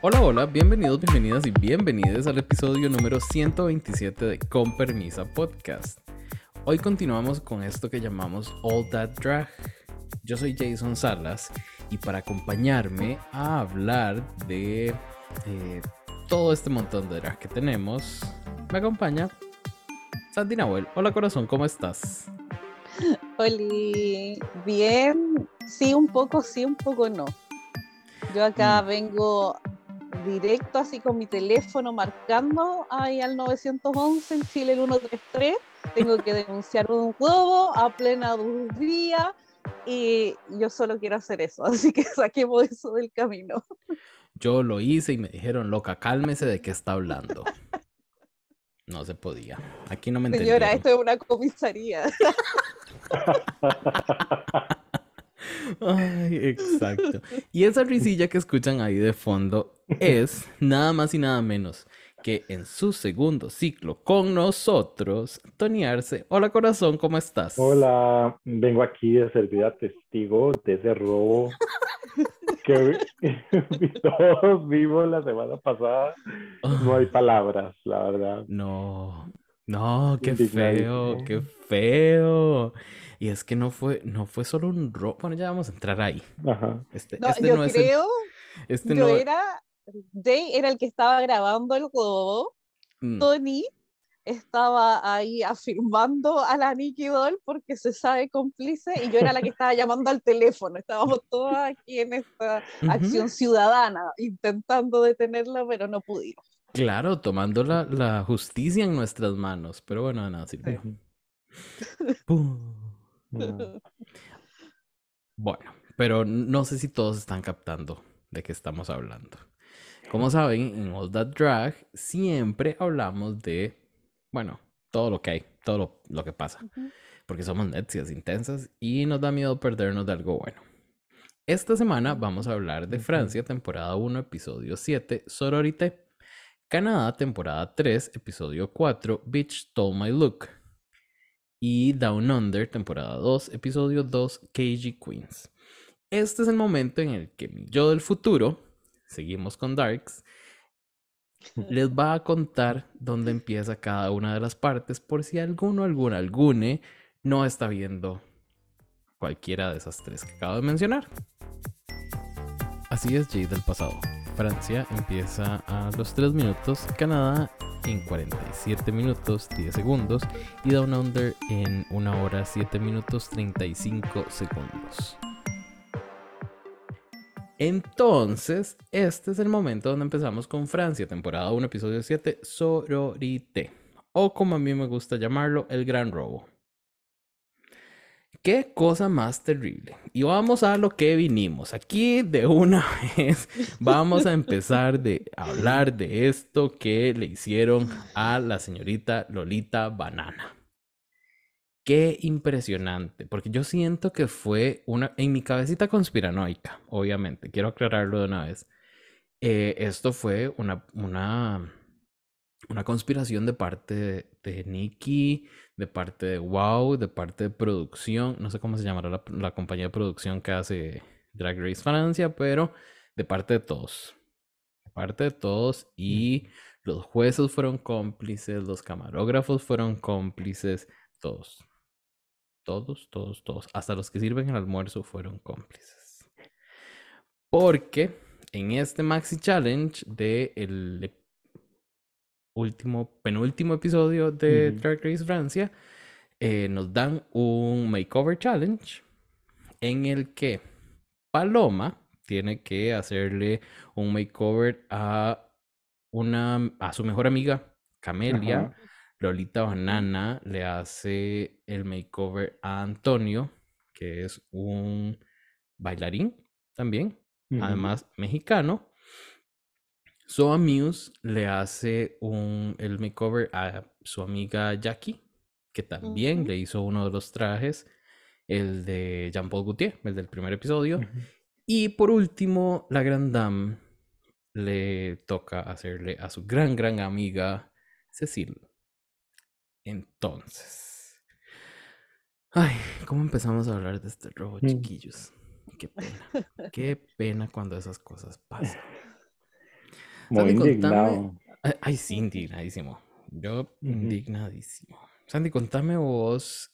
Hola, hola, bienvenidos, bienvenidas y bienvenidos al episodio número 127 de Con Permisa Podcast. Hoy continuamos con esto que llamamos All That Drag. Yo soy Jason Salas y para acompañarme a hablar de eh, todo este montón de drag que tenemos, me acompaña Sandy Nahuel. Hola corazón, ¿cómo estás? Hola, bien, sí un poco, sí un poco no. Yo acá mm. vengo directo así con mi teléfono marcando ahí al 911 en Chile el 133. Tengo que denunciar un huevo a plena luz día y yo solo quiero hacer eso, así que saquemos eso del camino. Yo lo hice y me dijeron, loca, cálmese de qué está hablando. No se podía. Aquí no me Señora, esto es una comisaría. Ay, exacto. Y esa risilla que escuchan ahí de fondo es nada más y nada menos que en su segundo ciclo con nosotros, Tony Arce. Hola corazón, ¿cómo estás? Hola, vengo aquí de servir a testigo de ese robo que todos vimos la semana pasada. No hay palabras, la verdad. No, no, qué feo, qué feo. Y es que no fue, no fue solo un robo. Bueno, ya vamos a entrar ahí. Ajá. Este, no, este yo creo. este yo era. Jay era el que estaba grabando el robo. Mm. Tony estaba ahí afirmando a la Nikki Doll porque se sabe cómplice y yo era la que estaba llamando al teléfono. Estábamos todos aquí en esta acción ciudadana intentando detenerla, pero no pudimos. Claro, tomando la, la justicia en nuestras manos, pero bueno, nada, sirvió. Bueno, pero no sé si todos están captando de qué estamos hablando. Como saben, en All That Drag siempre hablamos de, bueno, todo lo que hay, todo lo, que pasa. Porque somos necias intensas y nos da miedo perdernos de algo bueno. Esta semana vamos a hablar de Francia, temporada 1, episodio 7, Sororité. Canadá, temporada 3, episodio 4, Bitch Stole My Look y Down Under, temporada 2, episodio 2, KG Queens. Este es el momento en el que mi yo del futuro, seguimos con Darks, les va a contar dónde empieza cada una de las partes por si alguno, alguna, algune no está viendo cualquiera de esas tres que acabo de mencionar. Así es, Jade del pasado. Francia empieza a los 3 minutos, Canadá en 47 minutos 10 segundos y Down Under en 1 hora 7 minutos 35 segundos. Entonces, este es el momento donde empezamos con Francia, temporada 1, episodio 7, Sororité, o como a mí me gusta llamarlo, el gran robo. Qué cosa más terrible. Y vamos a lo que vinimos. Aquí de una vez vamos a empezar de hablar de esto que le hicieron a la señorita Lolita Banana. Qué impresionante, porque yo siento que fue una, en mi cabecita conspiranoica, obviamente, quiero aclararlo de una vez. Eh, esto fue una, una, una conspiración de parte de, de Nicky, de parte de Wow, de parte de producción, no sé cómo se llamará la, compañía de producción que hace Drag Race Francia, pero de parte de todos. De parte de todos y los jueces fueron cómplices, los camarógrafos fueron cómplices, todos. Todos, todos, todos. Hasta los que sirven el almuerzo fueron cómplices. Porque en este Maxi Challenge de el último, penúltimo episodio de Drag Race Francia, eh, nos dan un makeover challenge en el que Paloma tiene que hacerle un makeover a una a su mejor amiga Camelia. Lolita Banana le hace el makeover a Antonio, que es un bailarín también, además mexicano. Soa Muse le hace un, el makeover a su amiga Jackie, que también le hizo uno de los trajes, el de Jean-Paul Gaultier, el del primer episodio. Y por último, la Grand Dame le toca hacerle a su gran, gran amiga Cecil. Entonces. Ay, ¿cómo empezamos a hablar de este robo, chiquillos? Qué pena. Qué pena cuando esas cosas pasan. Muy indignado. Ay, sí, indignadísimo. Yo, indignadísimo. Sandy, contame vos,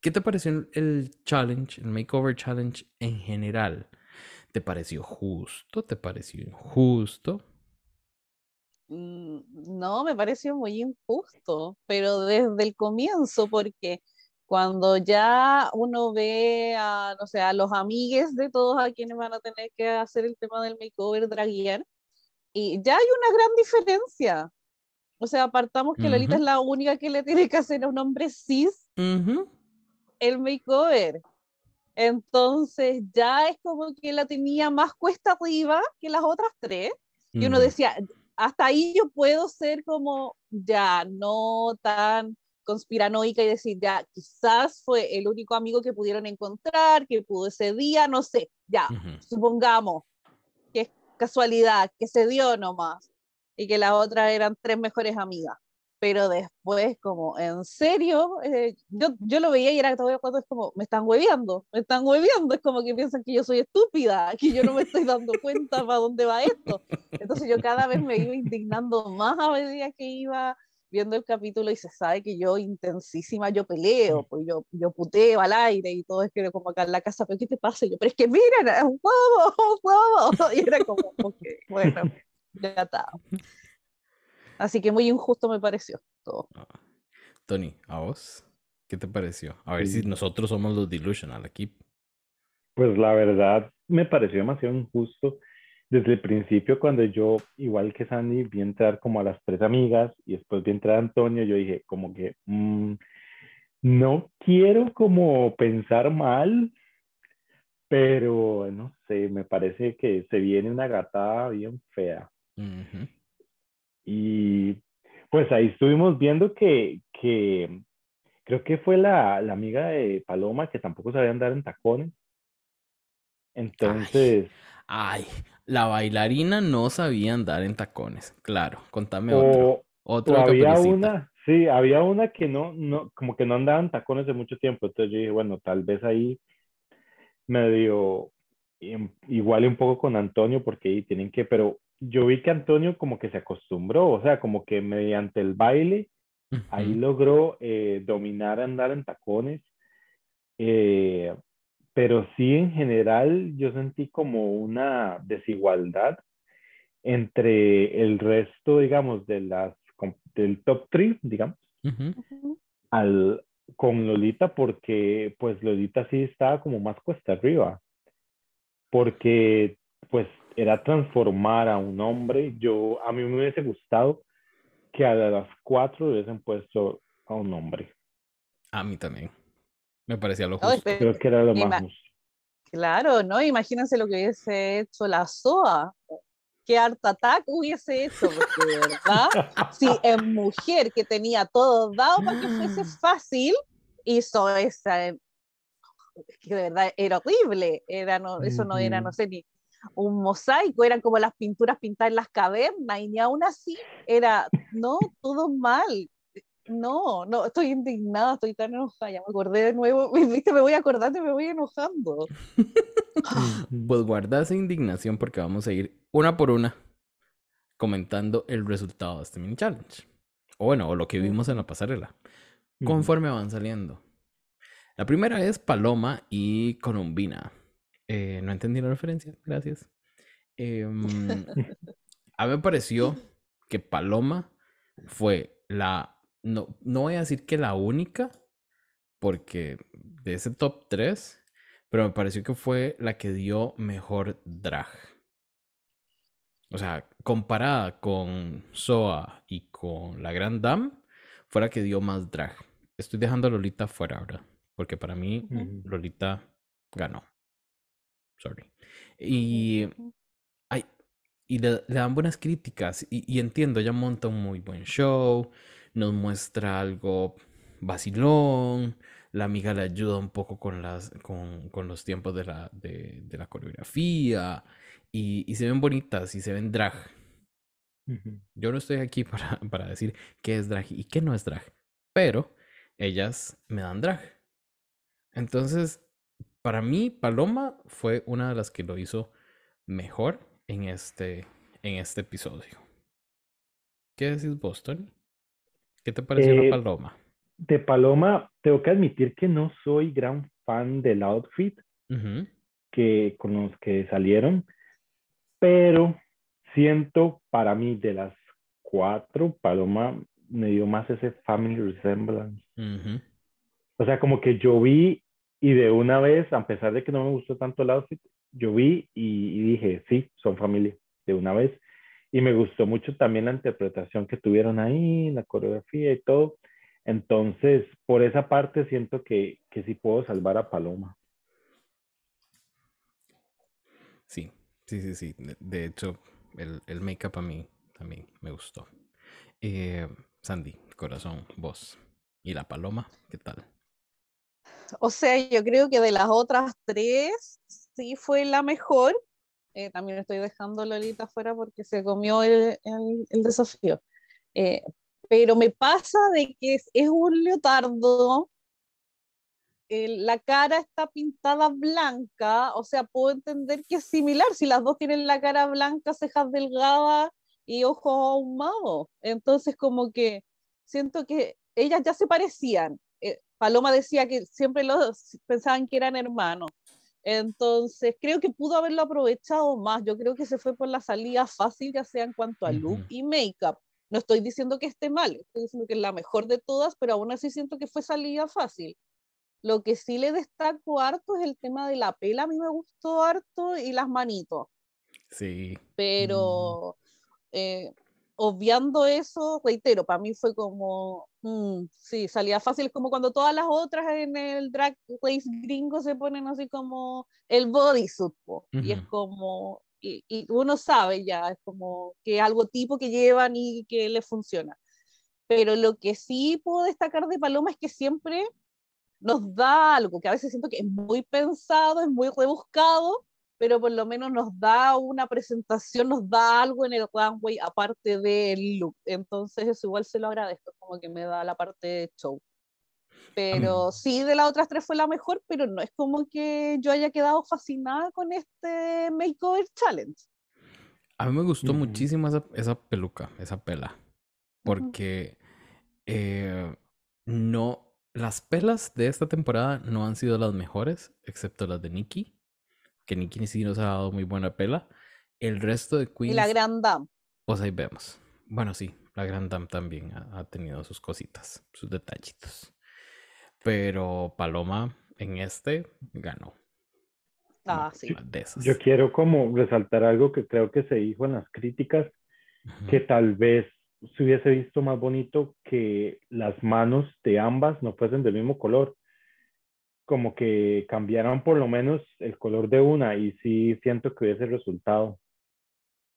¿qué te pareció el challenge, el makeover challenge en general? ¿Te pareció justo? ¿Te pareció injusto? Mm, no, me pareció muy injusto, pero desde el comienzo, porque cuando ya uno ve a, no sé, a los amigues de todos a quienes van a tener que hacer el tema del makeover draguear, y ya hay una gran diferencia. O sea, apartamos que Lolita es la única que le tiene que hacer a un hombre cis el makeover. Entonces ya es como que la tenía más cuesta arriba que las otras tres. Y uno decía, hasta ahí yo puedo ser como ya no tan conspiranoica y decir, ya, quizás fue el único amigo que pudieron encontrar, que pudo ese día, no sé, ya, supongamos que es casualidad, que se dio nomás, y que las otras eran tres mejores amigas. Pero después, como, en serio, eh, yo, yo lo veía y era todo cuando es como, me están hueveando, me están hueveando, es como que piensan que yo soy estúpida, que yo no me estoy dando cuenta para dónde va esto. Entonces yo cada vez me iba indignando más a medida que iba viendo el capítulo y se sabe que yo intensísima, yo peleo, pues yo, yo puteo al aire y todo es que como acá en la casa, pero ¿qué te pasa? yo, pero es que miren, es un huevo, un huevo. Y era como, ok, bueno, ya está. Así que muy injusto me pareció todo. Ah. Tony, ¿a vos? ¿Qué te pareció? A ver si nosotros somos los delusional aquí. Pues la verdad me pareció demasiado injusto desde el principio, cuando yo, igual que Sandy, vi entrar como a las tres amigas y después vi entrar a Antonio, yo dije como que mm, no quiero como pensar mal, pero no sé, me parece que se viene una gatada bien fea. Y pues ahí estuvimos viendo que, que creo que fue la, la, amiga de Paloma que tampoco sabía andar en tacones. Entonces... ay, la bailarina no sabía andar en tacones, claro. Contame otro. Otro había una, sí, había una que no, no, como que no andaba en tacones de mucho tiempo. Entonces yo dije, bueno, tal vez ahí medio igual un poco con Antonio porque ahí tienen que, pero yo vi que Antonio como que se acostumbró, o sea, como que mediante el baile ahí logró eh, dominar andar en tacones. Eh, pero sí en general yo sentí como una desigualdad entre el resto, digamos, de las, del top 3, digamos, al, con Lolita, porque pues Lolita sí estaba como más cuesta arriba, porque pues era transformar a un hombre. Yo, a mí me hubiese gustado que a las cuatro hubiesen puesto a un hombre. A mí también. Me parecía lo justo. Creo que era lo más justo. Claro, ¿no? Imagínense lo que hubiese hecho la SOA. Qué Art Attack hubiese hecho, porque de verdad, si en mujer que tenía todo dado para que fuese fácil, hizo esa. que de verdad era horrible. Era, no, eso no era, no sé, ni un mosaico, eran como las pinturas pintadas en las cavernas, y ni aún así era, no, todo mal. No, no, estoy indignada, estoy tan enojada, ya me acordé de nuevo, viste, me voy acordando y me voy enojando. pues guarda esa indignación porque vamos a ir una por una comentando el resultado de este mini challenge. O bueno, o lo que vimos en la pasarela, conforme van saliendo. La primera es Paloma y Colombina. Eh, no entendí la referencia, gracias. Em, a mí me pareció que Paloma fue la no, no voy a decir que la única, porque de ese top 3, pero me pareció que fue la que dio mejor drag. O sea, comparada con Soa y con la Grand Dame, fue la que dio más drag. Estoy dejando a Lolita fuera ahora, porque para mí Lolita ganó. Sorry. Y, ay, y le, dan buenas críticas y, y entiendo, ella monta un muy buen show nos muestra algo vacilón, la amiga le ayuda un poco con, las, con, con los tiempos de la, de, de la coreografía y, y, se ven bonitas y se ven drag. Yo no estoy aquí para, para decir qué es drag y qué no es drag, pero ellas me dan drag. Entonces, para mí, Paloma fue una de las que lo hizo mejor en este, en este episodio. ¿Qué decís Boston? ¿Qué te pareció la eh, paloma? De paloma, tengo que admitir que no soy gran fan del outfit que, con los que salieron, pero siento para mí de las cuatro, paloma me dio más ese family resemblance. O sea, como que yo vi y de una vez, a pesar de que no me gustó tanto el outfit, yo vi y, dije, sí, son familia, de una vez. Y me gustó mucho también la interpretación que tuvieron ahí, la coreografía y todo. Entonces, por esa parte siento que, que sí puedo salvar a Paloma. Sí, sí, sí, sí. De hecho, el, el make-up a mí también me gustó. Eh, Sandy, corazón, vos. ¿Y la paloma? ¿Qué tal? O sea, yo creo que de las otras tres, sí fue la mejor. Eh, también estoy dejando Lolita afuera porque se comió el, el, desafío. Eh, pero me pasa de que es, es un leotardo, la cara está pintada blanca, o sea, puedo entender que es similar, si las dos tienen la cara blanca, cejas delgadas y ojos ahumados. Entonces, como que siento que ellas ya se parecían. Eh, Paloma decía que siempre los pensaban que eran hermanos. Entonces, creo que pudo haberlo aprovechado más. Yo creo que se fue por la salida fácil, ya sea en cuanto a look y make-up. No estoy diciendo que esté mal, estoy diciendo que es la mejor de todas, pero aún así siento que fue salida fácil. Lo que sí le destaco harto es el tema de la pela, a mí me gustó harto, y las manitos. Sí. Pero eh, obviando eso, reitero, para mí fue como, mm, sí, salía fácil, es como cuando todas las otras en el drag race gringo se ponen así como el bodysuit, y es como, y, uno sabe ya, es como que es algo tipo que llevan y que le funciona. Pero lo que sí puedo destacar de Paloma es que siempre nos da algo, que a veces siento que es muy pensado, es muy rebuscado, pero por lo menos nos da una presentación, nos da algo en el runway aparte del look. Entonces eso igual se lo agradezco, como que me da la parte de show. Pero sí, de las otras tres fue la mejor, pero no es como que yo haya quedado fascinada con este Makeover Challenge. A mí me gustó muchísimo esa, esa, peluca, esa pela, porque eh, no, las pelas de esta temporada no han sido las mejores, excepto las de Nikki que Nicky sí nos ha dado muy buena pela. El resto de Queens. Y la Grand Dame. Pues ahí vemos. Bueno, sí, la Grand Dame también ha, tenido sus cositas, sus detallitos. Pero Paloma en este ganó. Ah, sí. Yo quiero como resaltar algo que creo que se dijo en las críticas, que tal vez se hubiese visto más bonito que las manos de ambas no fuesen del mismo color como que cambiaran por lo menos el color de una y sí siento que hubiese resultado.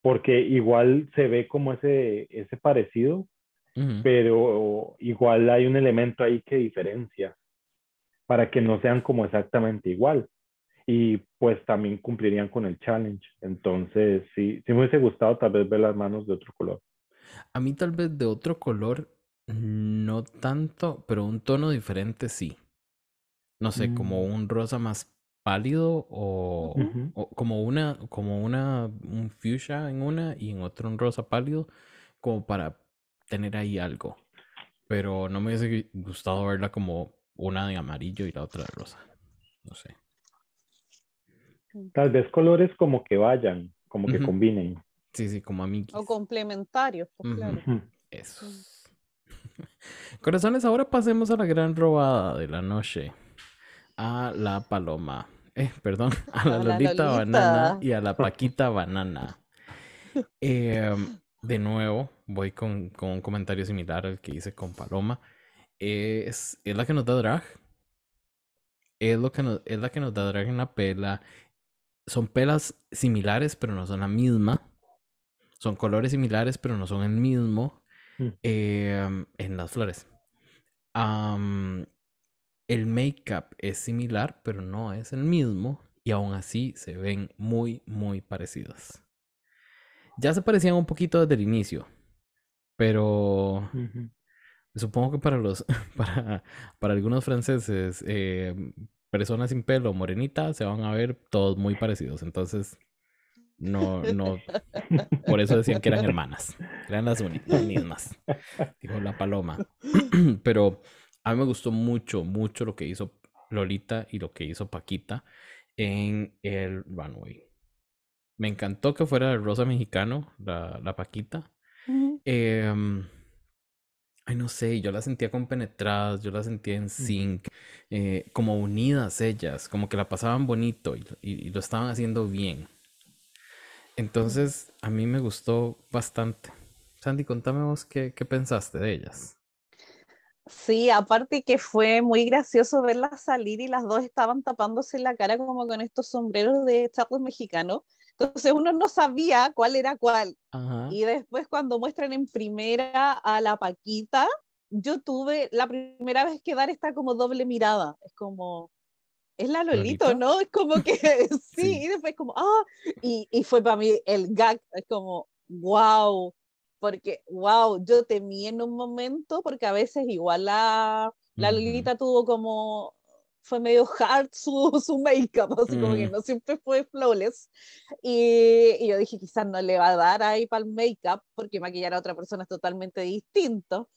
Porque igual se ve como ese, ese parecido, pero igual hay un elemento ahí que diferencia para que no sean como exactamente igual. Y pues también cumplirían con el challenge. Entonces, sí, sí me hubiese gustado tal vez ver las manos de otro color. A mí tal vez de otro color, no tanto, pero un tono diferente sí no sé, como mm. un rosa más pálido o, como una, como una, un fuchsia en una y en otro un rosa pálido, como para tener ahí algo. Pero no me hubiese gustado verla como una de amarillo y la otra de rosa. No sé. Mm. Tal vez colores como que vayan, como que combinen. Sí, sí, como amiguis. O complementarios, pues, claro. Eso. Corazones, ahora pasemos a la gran robada de la noche a la paloma. Eh, perdón, a la, Lolita, Banana y a la Paquita Banana. Em, de nuevo, voy con, un comentario similar al que hice con Paloma. Es, es la que nos da drag. Es, lo que nos, es la que nos da drag en la pela. Son pelas similares, pero no son la misma. Son colores similares, pero no son el mismo. Mm. Em, en las flores el make-up es similar, pero no es el mismo. Y aún así se ven muy, muy parecidas. Ya se parecían un poquito desde el inicio. Pero supongo que para los, para, para algunos franceses, eh, personas sin pelo, morenitas, se van a ver todos muy parecidos. Entonces, No, no. Por eso decían que eran hermanas. Eran las mismas. Dijo la paloma. Pero a mí me gustó mucho, mucho lo que hizo Lolita y lo que hizo Paquita en el runway. Me encantó que fuera el rosa mexicano, la, la Paquita. Em, ay, no sé, yo la sentía compenetradas, yo la sentía en sync, eh, como unidas ellas, como que la pasaban bonito y, lo estaban haciendo bien. Entonces, a mí me gustó bastante. Sandy, contame vos qué, qué pensaste de ellas. Sí, aparte que fue muy gracioso verlas salir y las dos estaban tapándose la cara como con estos sombreros de charros mexicanos. Entonces uno no sabía cuál era cuál. Y después cuando muestran en primera a la Paquita, yo tuve la primera vez que dar esta como doble mirada. Es como, es la Lolito, ¿no? Es como que sí, y después como, ah, y, y fue para mí el gag, es como, wow, porque, wow, yo temí en un momento, porque a veces igual la, la tuvo como fue medio hard su, su make-up, así como que mm. no siempre fue flawless. Y, y, yo dije, quizás no le va a dar ahí para el make-up, porque maquillar a otra persona es totalmente distinto.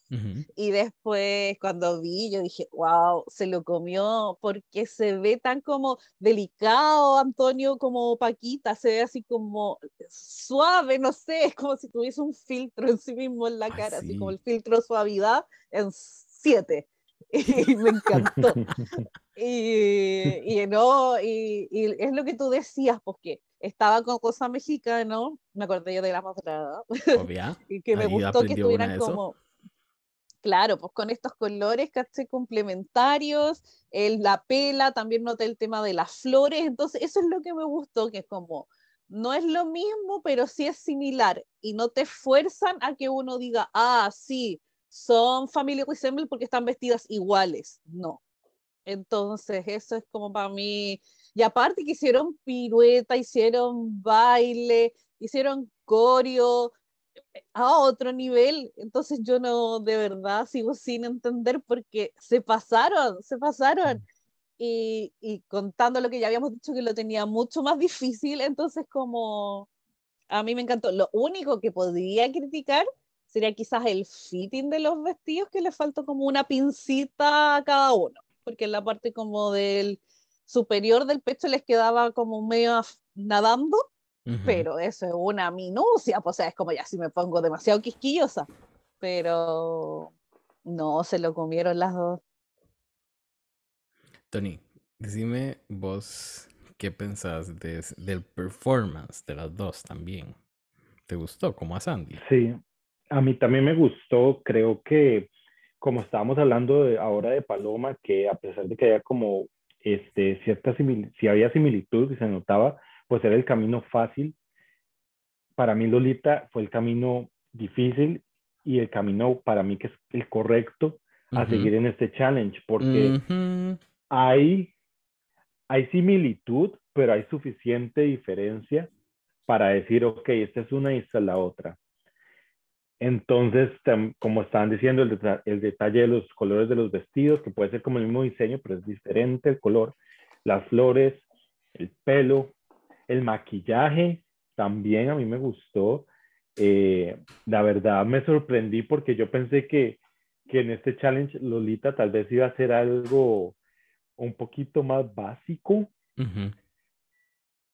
Y después, cuando vi, yo dije, wow, se lo comió, porque se ve tan como delicado, Antonio, como Paquita, se ve así como suave, no sé, es como si tuviese un filtro en sí mismo en la cara, así como el filtro suavidad en 7. y me encantó. y, y, no, y, y, es lo que tú decías, porque estaba con cosa mexicana, me acordé yo de la mostrada, y que me gustó que estuvieran como, claro, pues con estos colores, ¿caché? Complementarios, el, la pela, también noté el tema de las flores, entonces eso es lo que me gustó, que es como, no es lo mismo, pero sí es similar, y no te fuerzan a que uno diga, ah, sí, son Family Resemble porque están vestidas iguales, no. Entonces, eso es como para mí. Y aparte que hicieron pirueta, hicieron baile, hicieron coreo a otro nivel. Entonces yo no, de verdad, sigo sin entender porque se pasaron, se pasaron. Mm. Y, y contando lo que ya habíamos dicho que lo tenía mucho más difícil, entonces como a mí me encantó. Lo único que podría criticar sería quizás el fitting de los vestidos que le faltó como una pincita a cada uno, porque en la parte como del superior del pecho les quedaba como medio nadando, pero eso es una minucia, pues, o sea, es como ya si me pongo demasiado quisquillosa, pero no, se lo comieron las dos. Tony, decime vos qué pensás de, del performance de las dos también. ¿Te gustó como a Sandy? Sí, a mí también me gustó, creo que como estábamos hablando de, ahora de Paloma, que a pesar de que había como este, cierta si había similitud y se notaba, pues era el camino fácil. Para mí Lolita fue el camino difícil y el camino para mí que es el correcto a seguir en este challenge, porque hay, hay similitud, pero hay suficiente diferencia para decir, ok, esta es una y esta es la otra. Entonces, como estaban diciendo, el, detalle de los colores de los vestidos, que puede ser como el mismo diseño, pero es diferente el color, las flores, el pelo, el maquillaje, también a mí me gustó. Eh, la verdad me sorprendí porque yo pensé que, que en este challenge Lolita tal vez iba a ser algo un poquito más básico,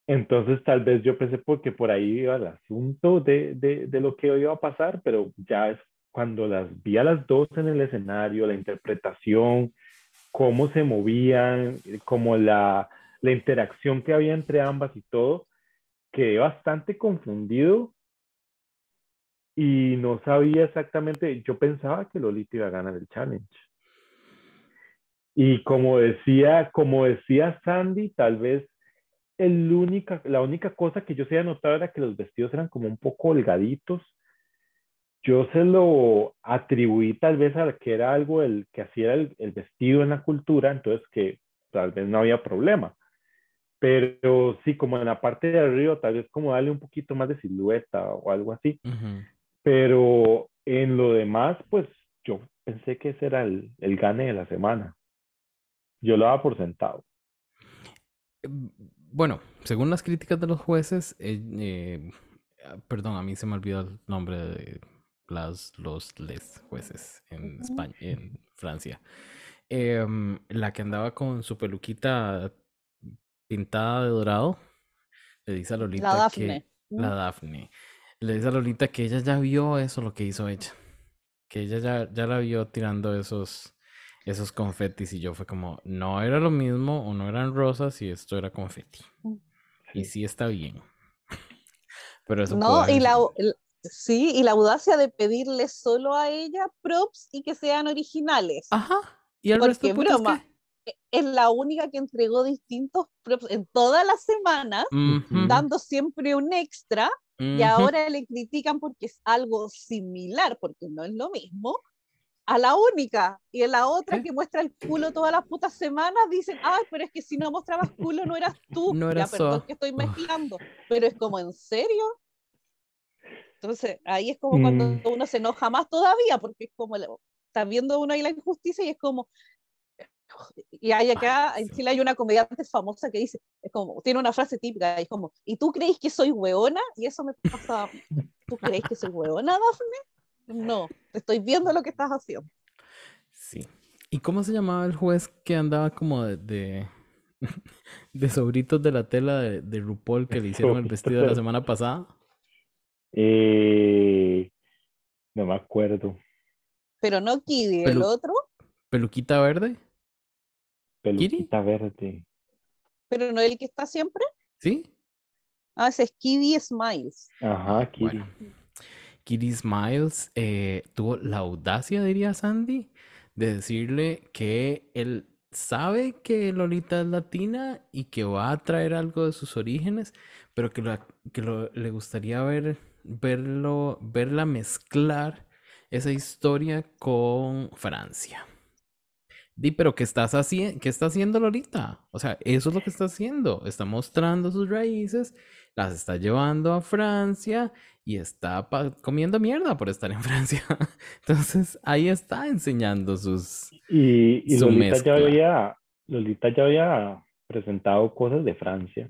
entonces tal vez yo pensé porque por ahí iba el asunto de, de, de, lo que iba a pasar, pero ya es cuando las vi a las dos en el escenario, la interpretación, cómo se movían, como la, la interacción que había entre ambas y todo, quedé bastante confundido y no sabía exactamente, yo pensaba que Lolita iba a ganar el challenge. Y como decía, como decía Sandy, tal vez el única, la única cosa que yo se había notado era que los vestidos eran como un poco holgaditos. Yo se lo atribuí tal vez a que era algo el que hacía el, el vestido en la cultura, entonces que tal vez no había problema. Pero sí, como en la parte de arriba, tal vez como darle un poquito más de silueta o algo así. Pero en lo demás, pues yo pensé que ese era el, el gane de la semana. Yo lo daba por sentado. Bueno, según las críticas de los jueces, eh, ah, perdón, a mí se me olvidó el nombre de las, los les jueces en España, en Francia. Em, la que andaba con su peluquita pintada de dorado, le dice a Lolita la Dafne. que la Dafne le dice a Lolita que ella ya vio eso lo que hizo ella, que ella ya, ya la vio tirando esos esos confetis y yo fue como no era lo mismo o no eran rosas y esto era confeti. Mm. Y sí está bien. Pero eso No, y la, sí, y la audacia de pedirle solo a ella props y que sean originales. Ajá. Y el Porque broma, e, es la única que entregó distintos props en todas las semanas, dando siempre un extra, y ahora le critican porque es algo similar, porque no es lo mismo, a la única. Y en la otra que muestra el culo todas las putas semanas, dicen, ay, pero es que si no mostrabas culo no eras tú. No ya, perdón que estoy mezclando. Pero es como, ¿en serio? Entonces, ahí es como cuando mm. uno se enoja más todavía, porque es como, está viendo uno ahí la injusticia y es como, y hay acá, en Chile hay una comediante famosa que dice, es como, tiene una frase típica, es como, ¿y tú crees que soy hueona? Y eso me pasa, ¿tú crees que soy hueona, Dafne? No, estoy viendo lo que estás haciendo. Sí. ¿Y cómo se llamaba el juez que andaba como de, de, sobritos de la tela de, de RuPaul que le hicieron el vestido la semana pasada? Eh, no me acuerdo. Pero no Kiri, el otro. ¿Peluquita verde? Peluquita verde. ¿Pero no el que está siempre? Sí. Ah, ese es Kiri Smiles. Ajá, Kiri. Kiri Smiles eh, tuvo la audacia, diría Sandy, de decirle que él sabe que Lolita es latina y que va a traer algo de sus orígenes, pero que, que le gustaría ver, verlo, verla mezclar esa historia con Francia. Di, pero ¿qué estás haciendo? ¿Qué está haciendo Lolita? O sea, eso es lo que está haciendo. Está mostrando sus raíces, las está llevando a Francia y está comiendo mierda por estar en Francia. Entonces, ahí está enseñando sus. Y, Lolita, ya había, Lolita ya había presentado cosas de Francia.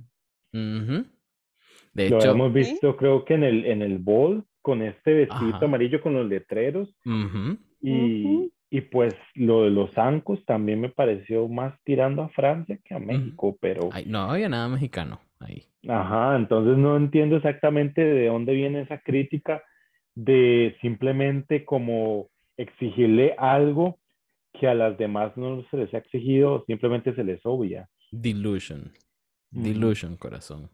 De hecho, lo hemos visto, creo que en el, en el ball, con este vestido amarillo con los letreros. Y y pues lo de los ancos también me pareció más tirando a Francia que a México, pero... no había nada mexicano ahí. Ajá, entonces no entiendo exactamente de dónde viene esa crítica de simplemente como exigirle algo que a las demás no se les ha exigido, simplemente se les obvia. Delusion. Delusion, corazón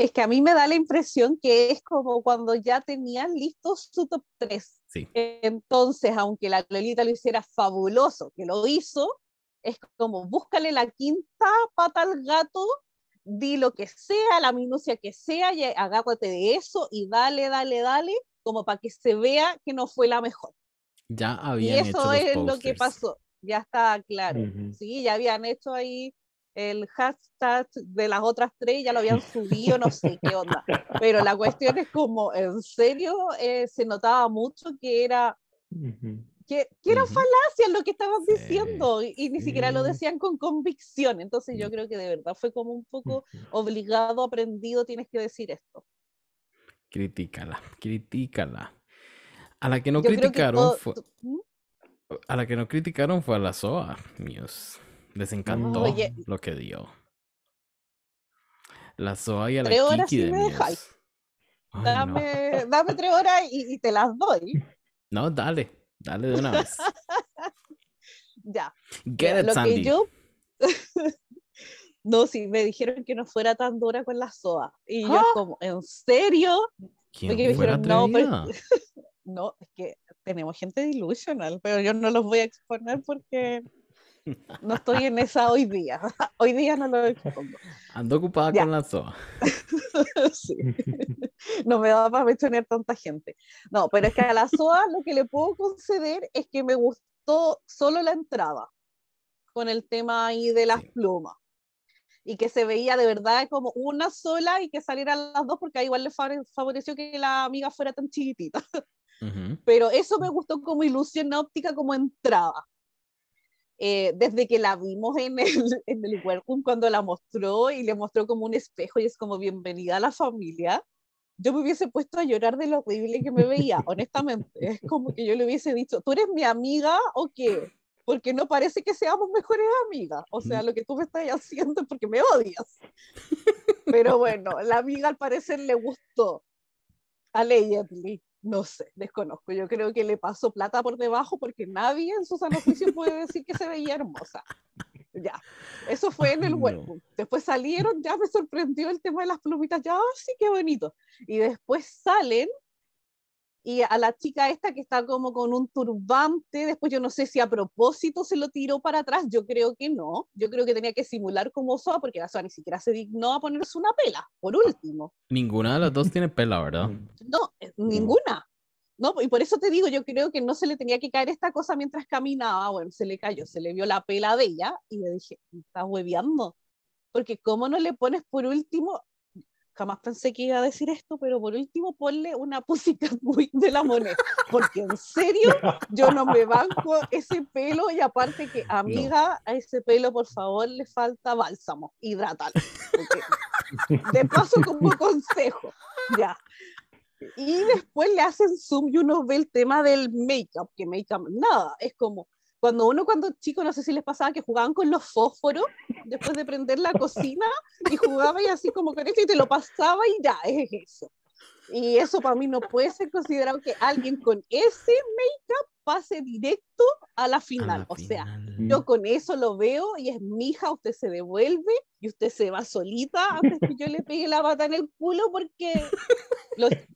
es que a mí me da la impresión que es como cuando ya tenían listos su top 3. Entonces, aunque la Lolita lo hiciera fabuloso, que lo hizo, es como búscale la quinta pata al gato, di lo que sea, la minucia que sea, y agárrate de eso y dale, dale, dale, como para que se vea que no fue la mejor. Ya habían y eso es lo que pasó, ya está claro. Sí, ya habían hecho ahí el hashtag de las otras tres ya lo habían subido, no sé qué onda. Pero la cuestión es como, en serio, eh, se notaba mucho que era, que, que, era falacia lo que estaban diciendo y, ni siquiera lo decían con convicción. Entonces yo creo que de verdad fue como un poco obligado, aprendido, tienes que decir esto. Critícala, critícala. A la que no criticaron fue... ¿Mm? A la que no criticaron fue a la SOA, míos. Les encantó lo que dio. La Zoa y a la tres horas Kiki de me dejáis. dame, dame tres horas y, te las doy. No, dale, dale de una vez. ya. Get it, Sandy. yo... no, sí, me dijeron que no fuera tan dura con la SOA. Y yo ¡Ah! como, ¿en serio? ¿Quién fuera no, no, es que tenemos gente delusional, pero yo no los voy a exponer porque no estoy en esa hoy día. Hoy día no lo expongo. Ando ocupada con la SOA. sí. No me da para mencionar tanta gente. No, pero es que a la SOA lo que le puedo conceder es que me gustó solo la entrada con el tema ahí de las plumas. Y que se veía de verdad como una sola y que salieran las dos porque a igual le favoreció que la amiga fuera tan chiquitita. Pero eso me gustó como ilusión óptica, como entrada eh, desde que la vimos en el, en el cuando la mostró y le mostró como un espejo y es como bienvenida a la familia, yo me hubiese puesto a llorar de lo horrible que me veía, honestamente. Es como que yo le hubiese dicho, ¿tú eres mi amiga o qué? Porque no parece que seamos mejores amigas. O sea, lo que tú me estás haciendo es porque me odias. Pero bueno, la amiga al parecer le gustó. Allegedly. No sé, desconozco. Yo creo que le pasó plata por debajo porque nadie en su sano juicio puede decir que se veía hermosa. Ya, eso fue en el no. Después salieron, ya me sorprendió el tema de las plumitas, ya, oh, sí, qué bonito. Y después salen y a la chica esta que está como con un turbante, después yo no sé si a propósito se lo tiró para atrás, yo creo que no, yo creo que tenía que simular como Soa, porque la Soa ni siquiera se dignó a ponerse una pela, por último. Ninguna de las dos tiene pela, ¿verdad? No, eh, ninguna. No, y por eso te digo, yo creo que no se le tenía que caer esta cosa mientras caminaba, bueno, se le cayó, se le vio la pela de ella, y le dije, estás hueveando, porque cómo no le pones por último jamás pensé que iba a decir esto, pero por último ponle una Pussycat de la moneda, porque en serio yo no me banco ese pelo y aparte que amiga, a ese pelo por favor le falta bálsamo, hidratalo. De paso como consejo, ya. Y después le hacen zoom y uno ve el tema del make-up, que make-up nada, es como cuando uno cuando chico, no sé si les pasaba que jugaban con los fósforos después de prender la cocina y jugaba y así como con eso y te lo pasaba y ya, es eso. Y eso para mí no puede ser considerado que alguien con ese make-up pase directo a la final. o sea, yo con eso lo veo y es mi hija, usted se devuelve y usted se va solita antes que yo le pegue la pata en el culo porque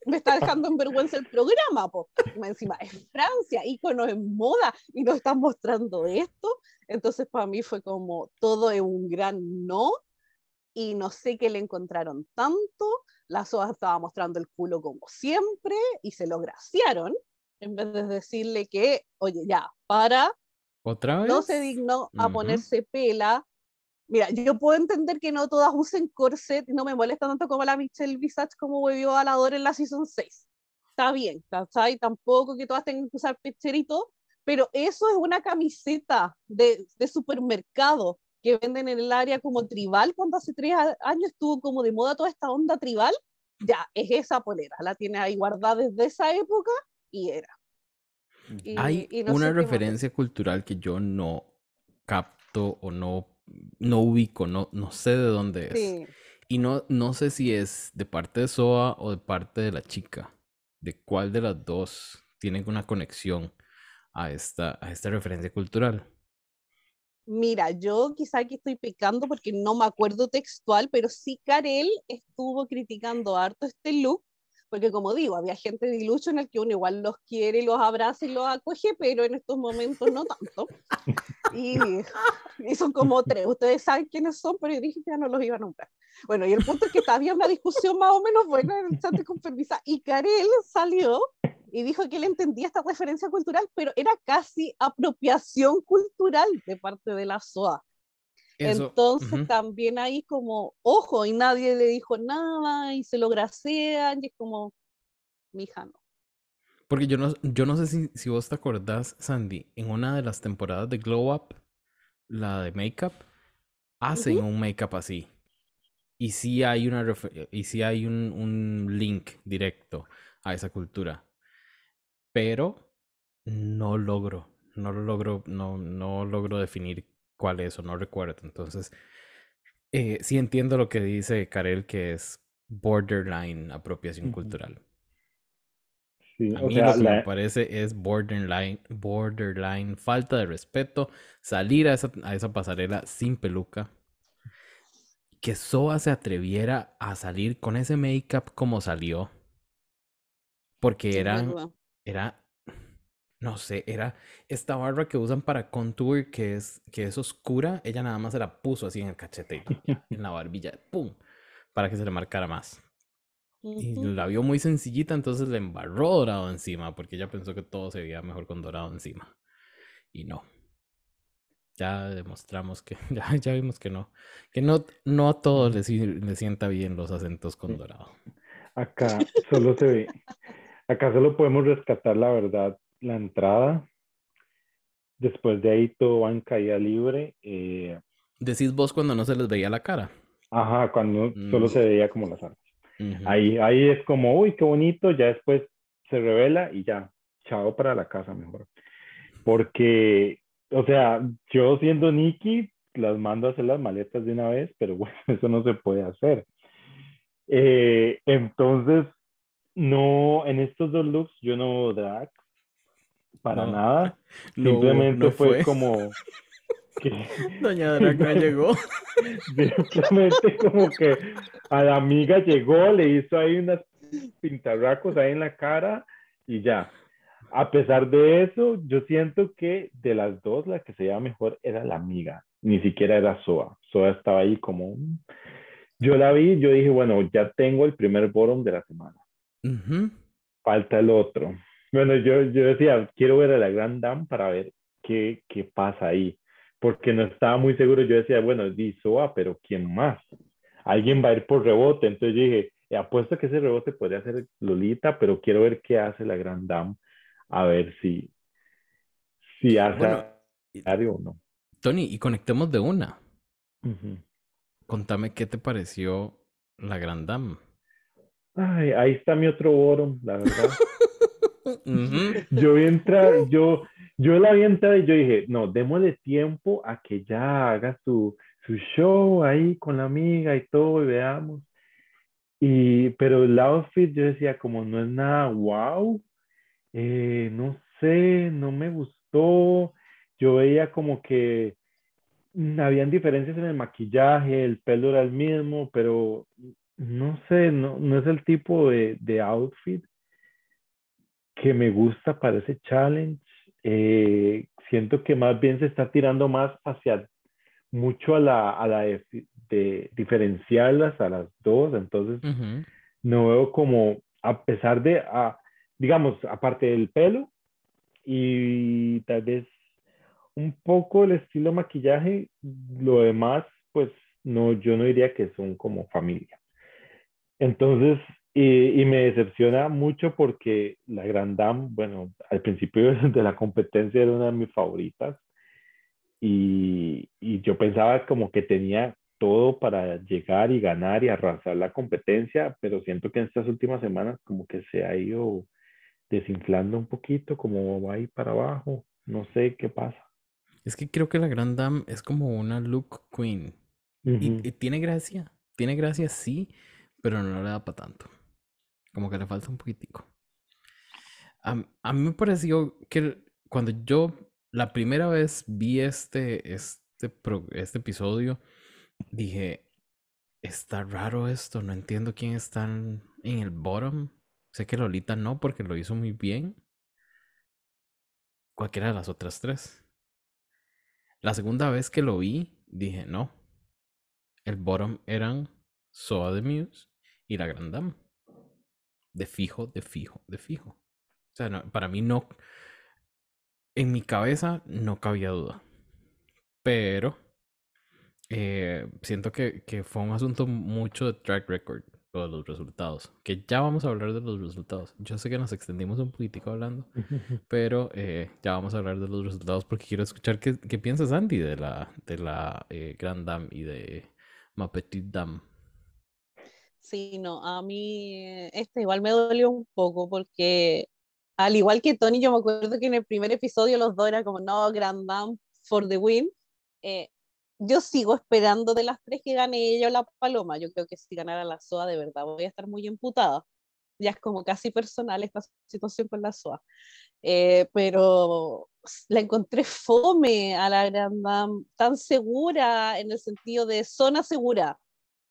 me está dejando en vergüenza el programa. Po. Encima es Francia, ícono en moda y nos están mostrando esto. Entonces para mí fue como todo es un gran no y no sé qué le encontraron tanto. La SOA estaba mostrando el culo como siempre y se lo graciaron en vez de decirle que, oye, ya, para. ¿Otra vez? No se dignó a ponerse pela. Mira, yo puedo entender que no todas usen corset y no me molesta tanto como la Michelle Visage como volvió a la Dora en la Season 6. Está bien, ¿cachai? Tampoco que todas tengan que usar pecherito, pero eso es una camiseta de, de supermercado que venden en el área como tribal, cuando hace tres años estuvo como de moda toda esta onda tribal, ya, es esa polera, la tiene ahí guardada desde esa época y era. Hay una referencia cultural que yo no capto o no, no ubico, no, no sé de dónde es. Y no, no sé si es de parte de Soa o de parte de la chica. De cuál de las dos tiene una conexión a esta, a esta referencia cultural. Mira, yo quizá aquí estoy pecando porque no me acuerdo textual, pero sí Karel estuvo criticando harto este look, porque como digo, había gente de Ilucho en el que uno igual los quiere, los abraza y los acoge, pero en estos momentos no tanto. Y, y son como tres, ustedes saben quiénes son, pero yo dije que ya no los iba a nombrar. Bueno, y el punto es que había una discusión más o menos buena en el chat de Confermisa, y Karel salió y dijo que él entendía esta referencia cultural, pero era casi apropiación cultural de parte de la SOA. Entonces también ahí como, ojo, y nadie le dijo nada y se lo grasean y es como, mi hija no. Porque yo no, yo no sé si, si vos te acordás, Sandy, en una de las temporadas de Glow Up, la de Makeup, hacen un make-up así. Y sí hay, una y sí hay un, un link directo a esa cultura pero no logro, no lo logro, no, no logro definir cuál es o no recuerdo. Entonces, eh, sí entiendo lo que dice Karel, que es borderline apropiación cultural. Sí, a mí lo que me parece es borderline, borderline, falta de respeto, salir a esa, a esa pasarela sin peluca. Que Soa se atreviera a salir con ese make-up como salió. Porque eran, era, no sé, era esta barba que usan para contour que es, que es oscura, ella nada más se la puso así en el cachete, en la barbilla, ¡pum! Para que se le marcara más. Y la vio muy sencillita, entonces le embarró dorado encima, porque ella pensó que todo se veía mejor con dorado encima. Y no. Ya demostramos que, ya, ya vimos que no. Que no, no a todos les, les sienta bien los acentos con dorado. Acá solo se ve Acá solo podemos rescatar la verdad, la entrada. después de ahí todo va en caída libre. Eh, Decís vos cuando no se les veía la cara. Ajá, cuando solo se mm. veía como las armas. Ahí, ahí es como, uy, qué bonito, ya después se revela y ya, chao para la casa mejor. Porque, o sea, yo siendo Nikki, las mando a hacer las maletas de una vez, pero bueno, eso no se puede hacer. Eh, entonces, no, en estos dos looks yo no drag para nada. Simplemente fue, como que Doña Draca llegó. Simplemente como que a la amiga llegó, le hizo ahí unas pintarracos ahí en la cara y ya. A pesar de eso, yo siento que de las dos la que se veía mejor era la amiga, ni siquiera era Soa. Soa estaba ahí como... Yo la vi, yo dije, bueno, ya tengo el primer bottom de la semana. Falta el otro. Bueno, yo, yo decía, quiero ver a la Grand Dame para ver qué, qué pasa ahí, porque no estaba muy seguro. Yo decía, bueno, di Soa, pero ¿quién más? Alguien va a ir por rebote. Entonces yo dije, apuesto que ese rebote podría ser Lolita, pero quiero ver qué hace la Grand Dame, a ver si, si hace algo o no. Tony, y conectemos de una. Contame qué te pareció la Grand Dame. Ay, ahí está mi otro bottom, la verdad. Yo vi entrar, yo, yo la vi entrar y yo dije, no, démosle tiempo a que ya haga su, su show ahí con la amiga y todo y veamos. Y, pero el outfit yo decía, como no es nada wow, eh, no sé, no me gustó. Yo veía como que habían diferencias en el maquillaje, el pelo era el mismo, pero no sé, no, no es el tipo de, de outfit que me gusta para ese challenge. Eh, siento que más bien se está tirando más hacia mucho a la, a la de, diferenciarlas a las dos, entonces no veo como, a pesar de, a, digamos, aparte del pelo y tal vez un poco el estilo maquillaje, lo demás, pues no, yo no diría que son como familia. Entonces, y, y, me decepciona mucho porque la Grand Dame, bueno, al principio de la competencia era una de mis favoritas y, y, yo pensaba como que tenía todo para llegar y ganar y arrasar la competencia, pero siento que en estas últimas semanas como que se ha ido desinflando un poquito, como va ahí para abajo, no sé qué pasa. Es que creo que la Grand Dame es como una look queen y, y tiene gracia, tiene gracia sí, pero no le da para tanto. Como que le falta un poquitico. A, mí me pareció que cuando yo la primera vez vi este, este, este episodio, dije, está raro esto, no entiendo quién está en el bottom. Sé que Lolita no, porque lo hizo muy bien. Cualquiera de las otras tres. La segunda vez que lo vi, dije, no. El bottom eran Soa de Muse y la Grand Dame. De fijo, de fijo, de fijo. O sea, para mí no. En mi cabeza no cabía duda. Pero eh, siento que, que, fue un asunto mucho de track record, de los resultados. Que ya vamos a hablar de los resultados. Yo sé que nos extendimos un poquitico hablando, pero eh, ya vamos a hablar de los resultados porque quiero escuchar qué, qué piensas, Andy, de la, de la eh, Grand Dame y de Ma Petite Dame. Sí, no, a mí este igual me dolió un poco porque al igual que Tony, yo me acuerdo que en el primer episodio los dos eran como, no, Grand Dame for the win. Eh, yo sigo esperando de las tres que gane ella o la Paloma. Yo creo que si ganara la SOA, de verdad voy a estar muy emputada. Ya es como casi personal esta situación con la SOA. Eh, pero la encontré fome a la Grand Dame, tan segura en el sentido de zona segura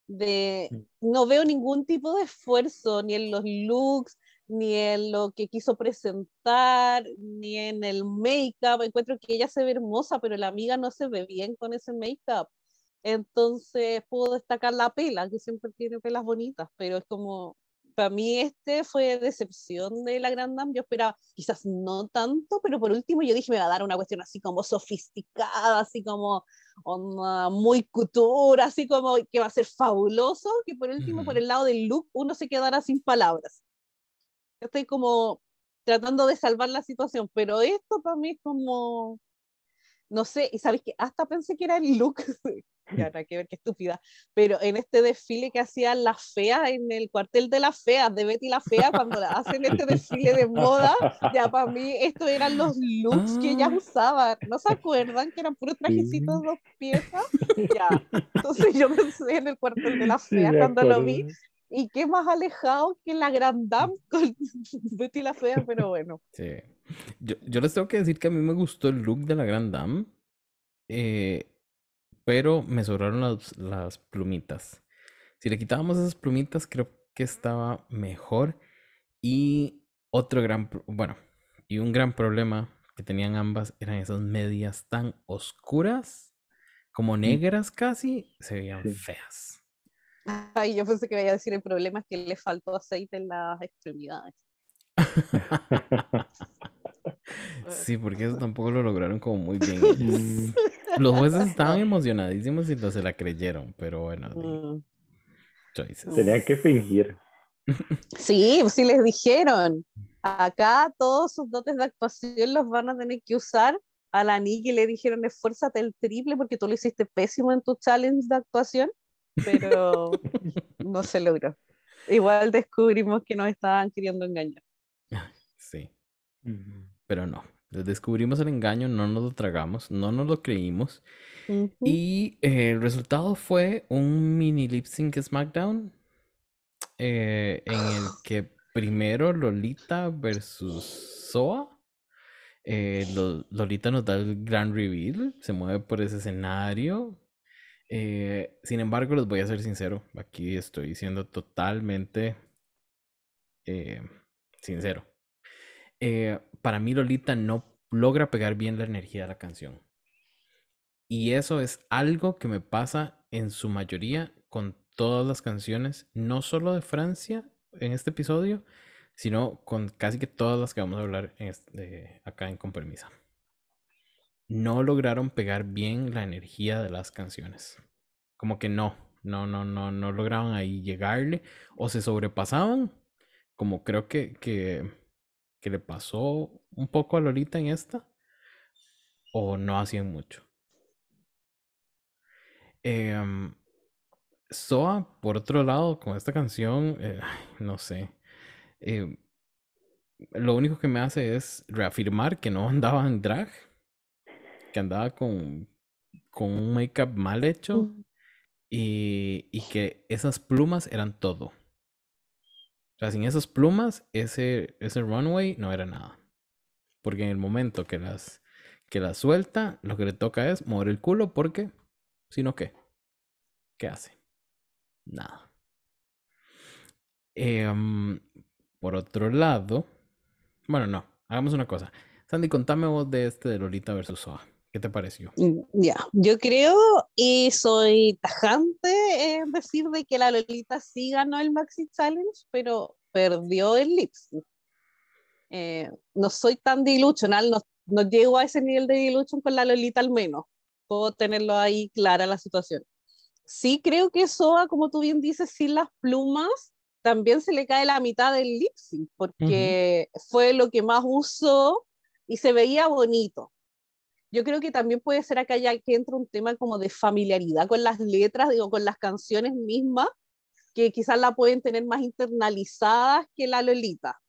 de no veo ningún tipo de esfuerzo ni en los looks, ni en lo que quiso presentar, ni en el make-up. Encuentro que ella se ve hermosa, pero la amiga no se ve bien con ese make-up. Entonces puedo destacar la pela, que siempre tiene pelas bonitas, pero es como, para mí este fue decepción de la Grand Dame. Yo esperaba, quizás no tanto, pero por último yo dije, me va a dar una cuestión así como sofisticada, así como muy couture, así como que va a ser fabuloso, que por último, por el lado del look, uno se quedará sin palabras. Estoy como tratando de salvar la situación, pero esto para mí es como no sé, y sabes que hasta pensé que era el look, ya no hay que ver qué estúpida, pero en este desfile que hacían las feas en el cuartel de las feas, de Betty la Fea, cuando hacen este desfile de moda, ya para mí estos eran los looks que ellas ah. usaban, ¿no se acuerdan que eran puros trajecitos dos piezas? Ya, entonces yo pensé en el cuartel de las feas cuando lo vi, y qué más alejado que la Grand Dame con Betty la Fea, pero bueno. Sí. Yo, yo, les tengo que decir que a mí me gustó el look de la Grand Dame, eh, pero me sobraron las, las plumitas. Si le quitábamos esas plumitas, creo que estaba mejor. Y otro gran, bueno, y un gran problema que tenían ambas eran esas medias tan oscuras, como negras casi, se veían feas. Ay, yo pensé que iba a decir el problema es que le faltó aceite en las extremidades. Sí, porque eso tampoco lo lograron como muy bien. Mm. Los jueces estaban emocionadísimos y no se la creyeron, pero bueno. Mm. Tenían que fingir. Sí, sí les dijeron. Acá todos sus dotes de actuación los van a tener que usar. A la Nikki le dijeron esfuérzate el triple porque tú lo hiciste pésimo en tu challenge de actuación, pero no se logró. Igual descubrimos que nos estaban queriendo engañar. Sí pero no. Descubrimos el engaño, no nos lo tragamos, no nos lo creímos. Y eh, el resultado fue un mini lip sync SmackDown eh, en el que primero Lolita versus Soa. Eh, Lolita nos da el gran reveal, se mueve por ese escenario. sin embargo, les voy a ser sincero, aquí estoy siendo totalmente sincero. Para mí Lolita no logra pegar bien la energía de la canción. Y eso es algo que me pasa en su mayoría con todas las canciones, no solo de Francia en este episodio, sino con casi que todas las que vamos a hablar este, acá en Con Permisa. No lograron pegar bien la energía de las canciones. Como que no, no, no, no, no lograban ahí llegarle o se sobrepasaban, como creo que, que que le pasó un poco a Lolita en esta? ¿O no hacían mucho? Em, Soa, por otro lado, con esta canción, eh, no sé. Em, lo único que me hace es reafirmar que no andaba en drag, que andaba con, con un make-up mal hecho y, y que esas plumas eran todo. O sea, sin esas plumas, ese, ese runway no era nada. Porque en el momento que las, que las suelta, lo que le toca es mover el culo porque, si no, ¿qué? ¿Qué hace? Nada. Em, por otro lado, bueno, no, hagamos una cosa. Sandy, contame vos de este de Lolita versus Soa. ¿Qué te pareció? Mm, ya, yo creo y soy tajante en decir de que la Lolita sí ganó el Maxi Challenge, pero perdió el Lips. Eh, no soy tan dilusional, no, no llego a ese nivel de dilución con la Lolita al menos. Puedo tenerlo ahí clara la situación. Sí creo que Soa, como tú bien dices, sin las plumas, también se le cae la mitad del lip porque fue lo que más usó y se veía bonito yo creo que también puede ser acá ya que entra un tema como de familiaridad con las letras, digo, con las canciones mismas, que quizás la pueden tener más internalizadas que la Lolita.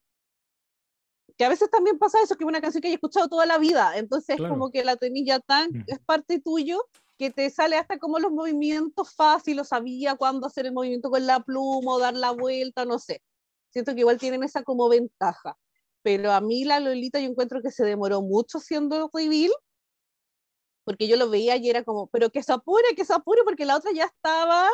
Que a veces también pasa eso, que es una canción que he escuchado toda la vida, entonces es como que la tenís ya tan, es parte tuyo, que te sale hasta como los movimientos fáciles, sabía cuándo hacer el movimiento con la pluma o dar la vuelta, no sé. Siento que igual tienen esa como ventaja. Pero a mí la Lolita yo encuentro que se demoró mucho siendo reveal porque yo lo veía y era como, pero que se apure, que se apure, porque la otra ya estaba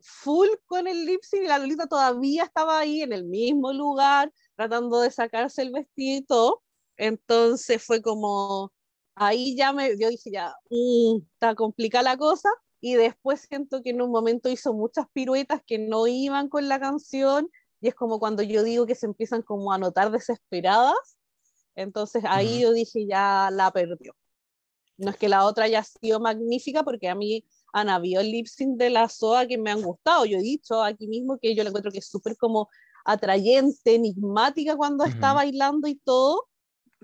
full con el lip sync y la Lolita todavía estaba ahí en el mismo lugar tratando de sacarse el vestido Entonces fue como, ahí ya me, yo dije ya, mm, está complicada la cosa. Y después siento que en un momento hizo muchas piruetas que no iban con la canción. Y es como cuando yo digo que se empiezan como a notar desesperadas. Entonces ahí yo dije ya la perdió. No es que la otra haya sido magnífica, porque a mí han habido el lip sync de la SOA que me han gustado. Yo he dicho aquí mismo que yo la encuentro que es súper como atrayente, enigmática cuando está bailando y todo.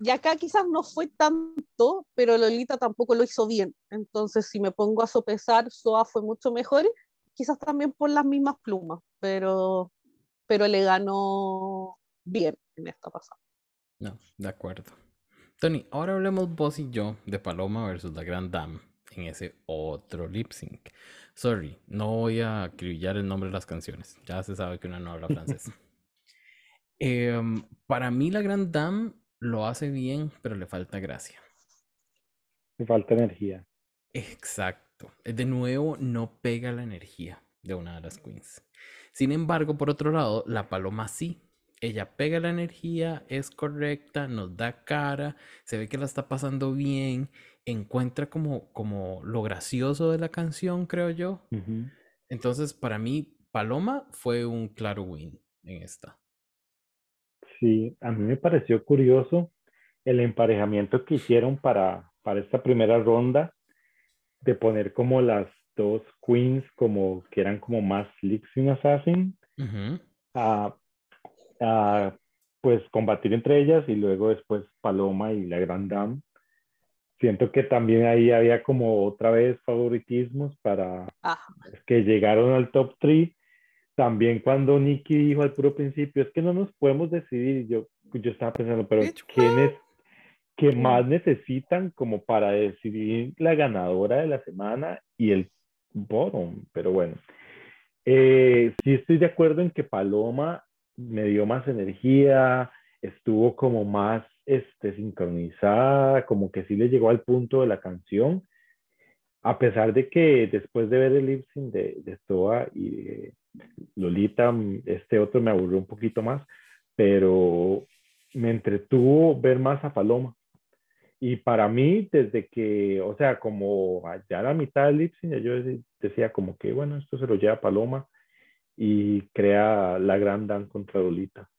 y acá quizás no fue tanto, pero Lolita tampoco lo hizo bien. Entonces, si me pongo a sopesar, Soa fue mucho mejor, quizás también por las mismas plumas, pero, pero le ganó bien en esta pasada. No, de acuerdo. Tony, ahora hablemos vos y yo de Paloma versus la Gran Dame en ese otro lip sync. Sorry, no voy a acribillar el nombre de las canciones. Ya se sabe que uno no habla francés. Em, para mí la Gran Dame lo hace bien, pero le falta gracia. Le falta energía. Exacto. De nuevo, no pega la energía de una de las queens. Sin embargo, por otro lado, la paloma sí. Ella pega la energía, es correcta, nos da cara, se ve que la está pasando bien, encuentra como, como lo gracioso de la canción, creo yo. Entonces, para mí, Paloma fue un claro win en esta. Sí, a mí me pareció curioso el emparejamiento que hicieron para, para esta primera ronda de poner como las dos queens como que eran como más Lixing Assassin a, pues combatir entre ellas y luego después Paloma y la Grand Dame. Siento que también ahí había como otra vez favoritismos para que llegaron al top 3 también cuando Nicky dijo al puro principio, es que no nos podemos decidir, yo, yo estaba pensando, pero ¿quiénes que más necesitan como para decidir la ganadora de la semana y el bottom? Pero bueno, eh, sí estoy de acuerdo en que Paloma me dio más energía, estuvo como más este, sincronizada, como que sí le llegó al punto de la canción, a pesar de que después de ver el lip sync de, de Stoa y Lolita, este otro me aburrió un poquito más, pero me entretuvo ver más a Paloma. Y para mí, desde que, o sea, como ya a la mitad del lip sync, yo decía como que, bueno, esto se lo lleva Paloma y crea la gran dan contra Lolita.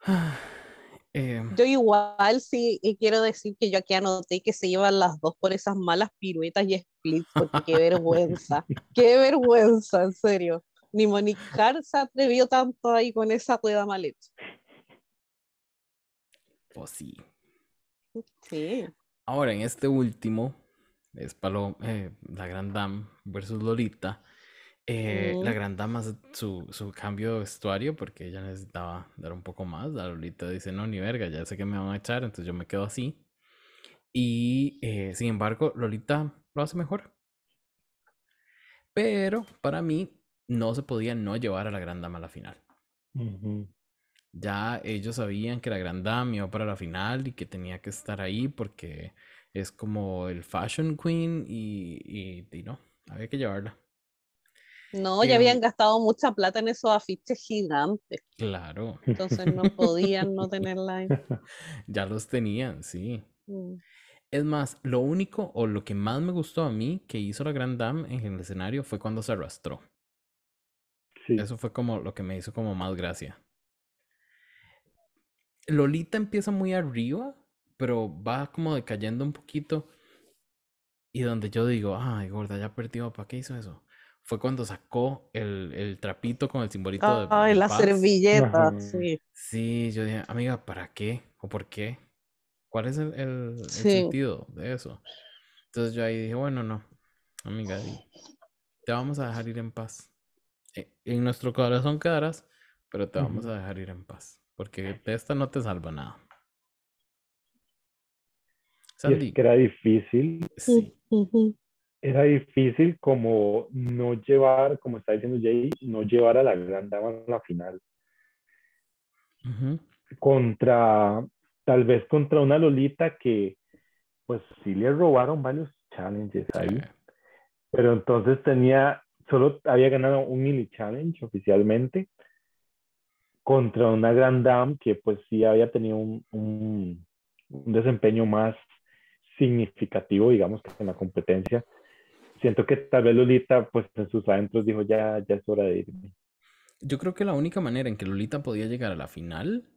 Em, yo igual sí y quiero decir que yo aquí anoté que se llevan las dos por esas malas piruetas y splits, porque qué vergüenza, qué vergüenza, en serio. Ni Monique se atrevió tanto ahí con esa rueda mal Pues sí. Sí. Ahora, en este último, es Palo, eh, la Gran Dame versus Lolita. Eh, la gran dama su, su cambio de vestuario porque ella necesitaba dar un poco más. La Lolita dice, no, ni verga, ya sé que me van a echar, entonces yo me quedo así. Y eh, sin embargo, Lolita lo hace mejor. Pero para mí no se podía no llevar a la gran dama a la final. Ya ellos sabían que la gran dama iba para la final y que tenía que estar ahí porque es como el fashion queen y, y no, había que llevarla. No, ya habían gastado mucha plata en esos afiches gigantes. Claro. Entonces no podían no tenerla ahí. Ya los tenían, sí. Mm. Es más, lo único o lo que más me gustó a mí que hizo la Grand Dame en el escenario fue cuando se arrastró. Sí. Eso fue como lo que me hizo como más gracia. Lolita empieza muy arriba, pero va como decayendo un poquito. Y donde yo digo, ay, gorda, ya perdió, ¿para qué hizo eso? fue cuando sacó el, el trapito con el simbolito de. Ay, la servilleta, sí. Sí, yo dije, amiga, ¿para qué? ¿O por qué? ¿Cuál es el, el, sentido de eso? Entonces yo ahí dije, bueno, no, amiga, te vamos a dejar ir en paz. E, en nuestro corazón quedarás, pero te vamos a dejar ir en paz. Porque de esta no te salva nada. Sandy. es que era difícil. Sí era difícil como no llevar, como está diciendo Jay, no llevar a la gran dama a la final. Contra, tal vez contra una Lolita que, pues sí le robaron varios challenges ahí. Pero entonces tenía, solo había ganado un mini challenge oficialmente contra una gran dama que pues sí había tenido un, un, un desempeño más significativo, digamos, que en la competencia siento que tal vez Lolita, pues en sus adentros dijo, ya, ya es hora de irme. Yo creo que la única manera en que Lolita podía llegar a la final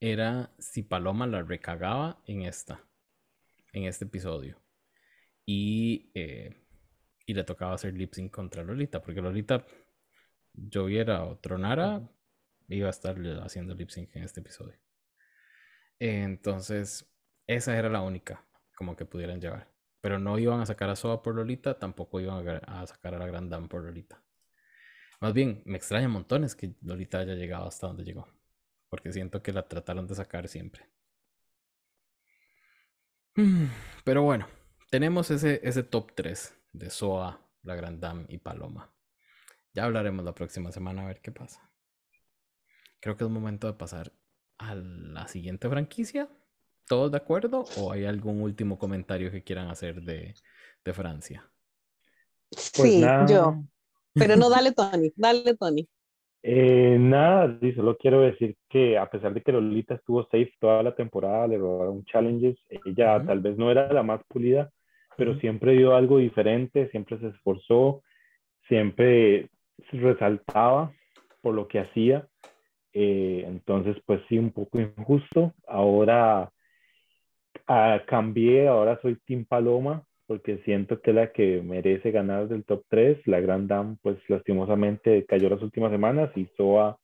era si Paloma la recagaba en esta, en este episodio. Y, eh, y le tocaba hacer lip sync contra Lolita, porque Lolita lloviera o tronara, iba a estar haciendo lip sync en este episodio. Entonces, esa era la única como que pudieran llevar. Pero no iban a sacar a Soa por Lolita, tampoco iban a, sacar a la Grand Dame por Lolita. Más bien, me extraña montones que Lolita haya llegado hasta donde llegó. Porque siento que la trataron de sacar siempre. Pero bueno, tenemos ese, ese top 3 de Soa, la Grand Dame y Paloma. Ya hablaremos la próxima semana a ver qué pasa. Creo que es momento de pasar a la siguiente franquicia. ¿Todos de acuerdo? ¿O hay algún último comentario que quieran hacer de, Francia? Pues sí, yo. Pero no, dale Tony, dale Tony. Eh, nada, sí, solo quiero decir que a pesar de que Lolita estuvo safe toda la temporada, le robaron challenges, ella tal vez no era la más pulida, pero siempre dio algo diferente, siempre se esforzó, siempre resaltaba por lo que hacía. Eh, entonces, pues sí, un poco injusto. Ahora ah, cambié, ahora soy Team Paloma, porque siento que es la que merece ganar del top 3. La Grand Dame, pues lastimosamente cayó las últimas semanas y Soa,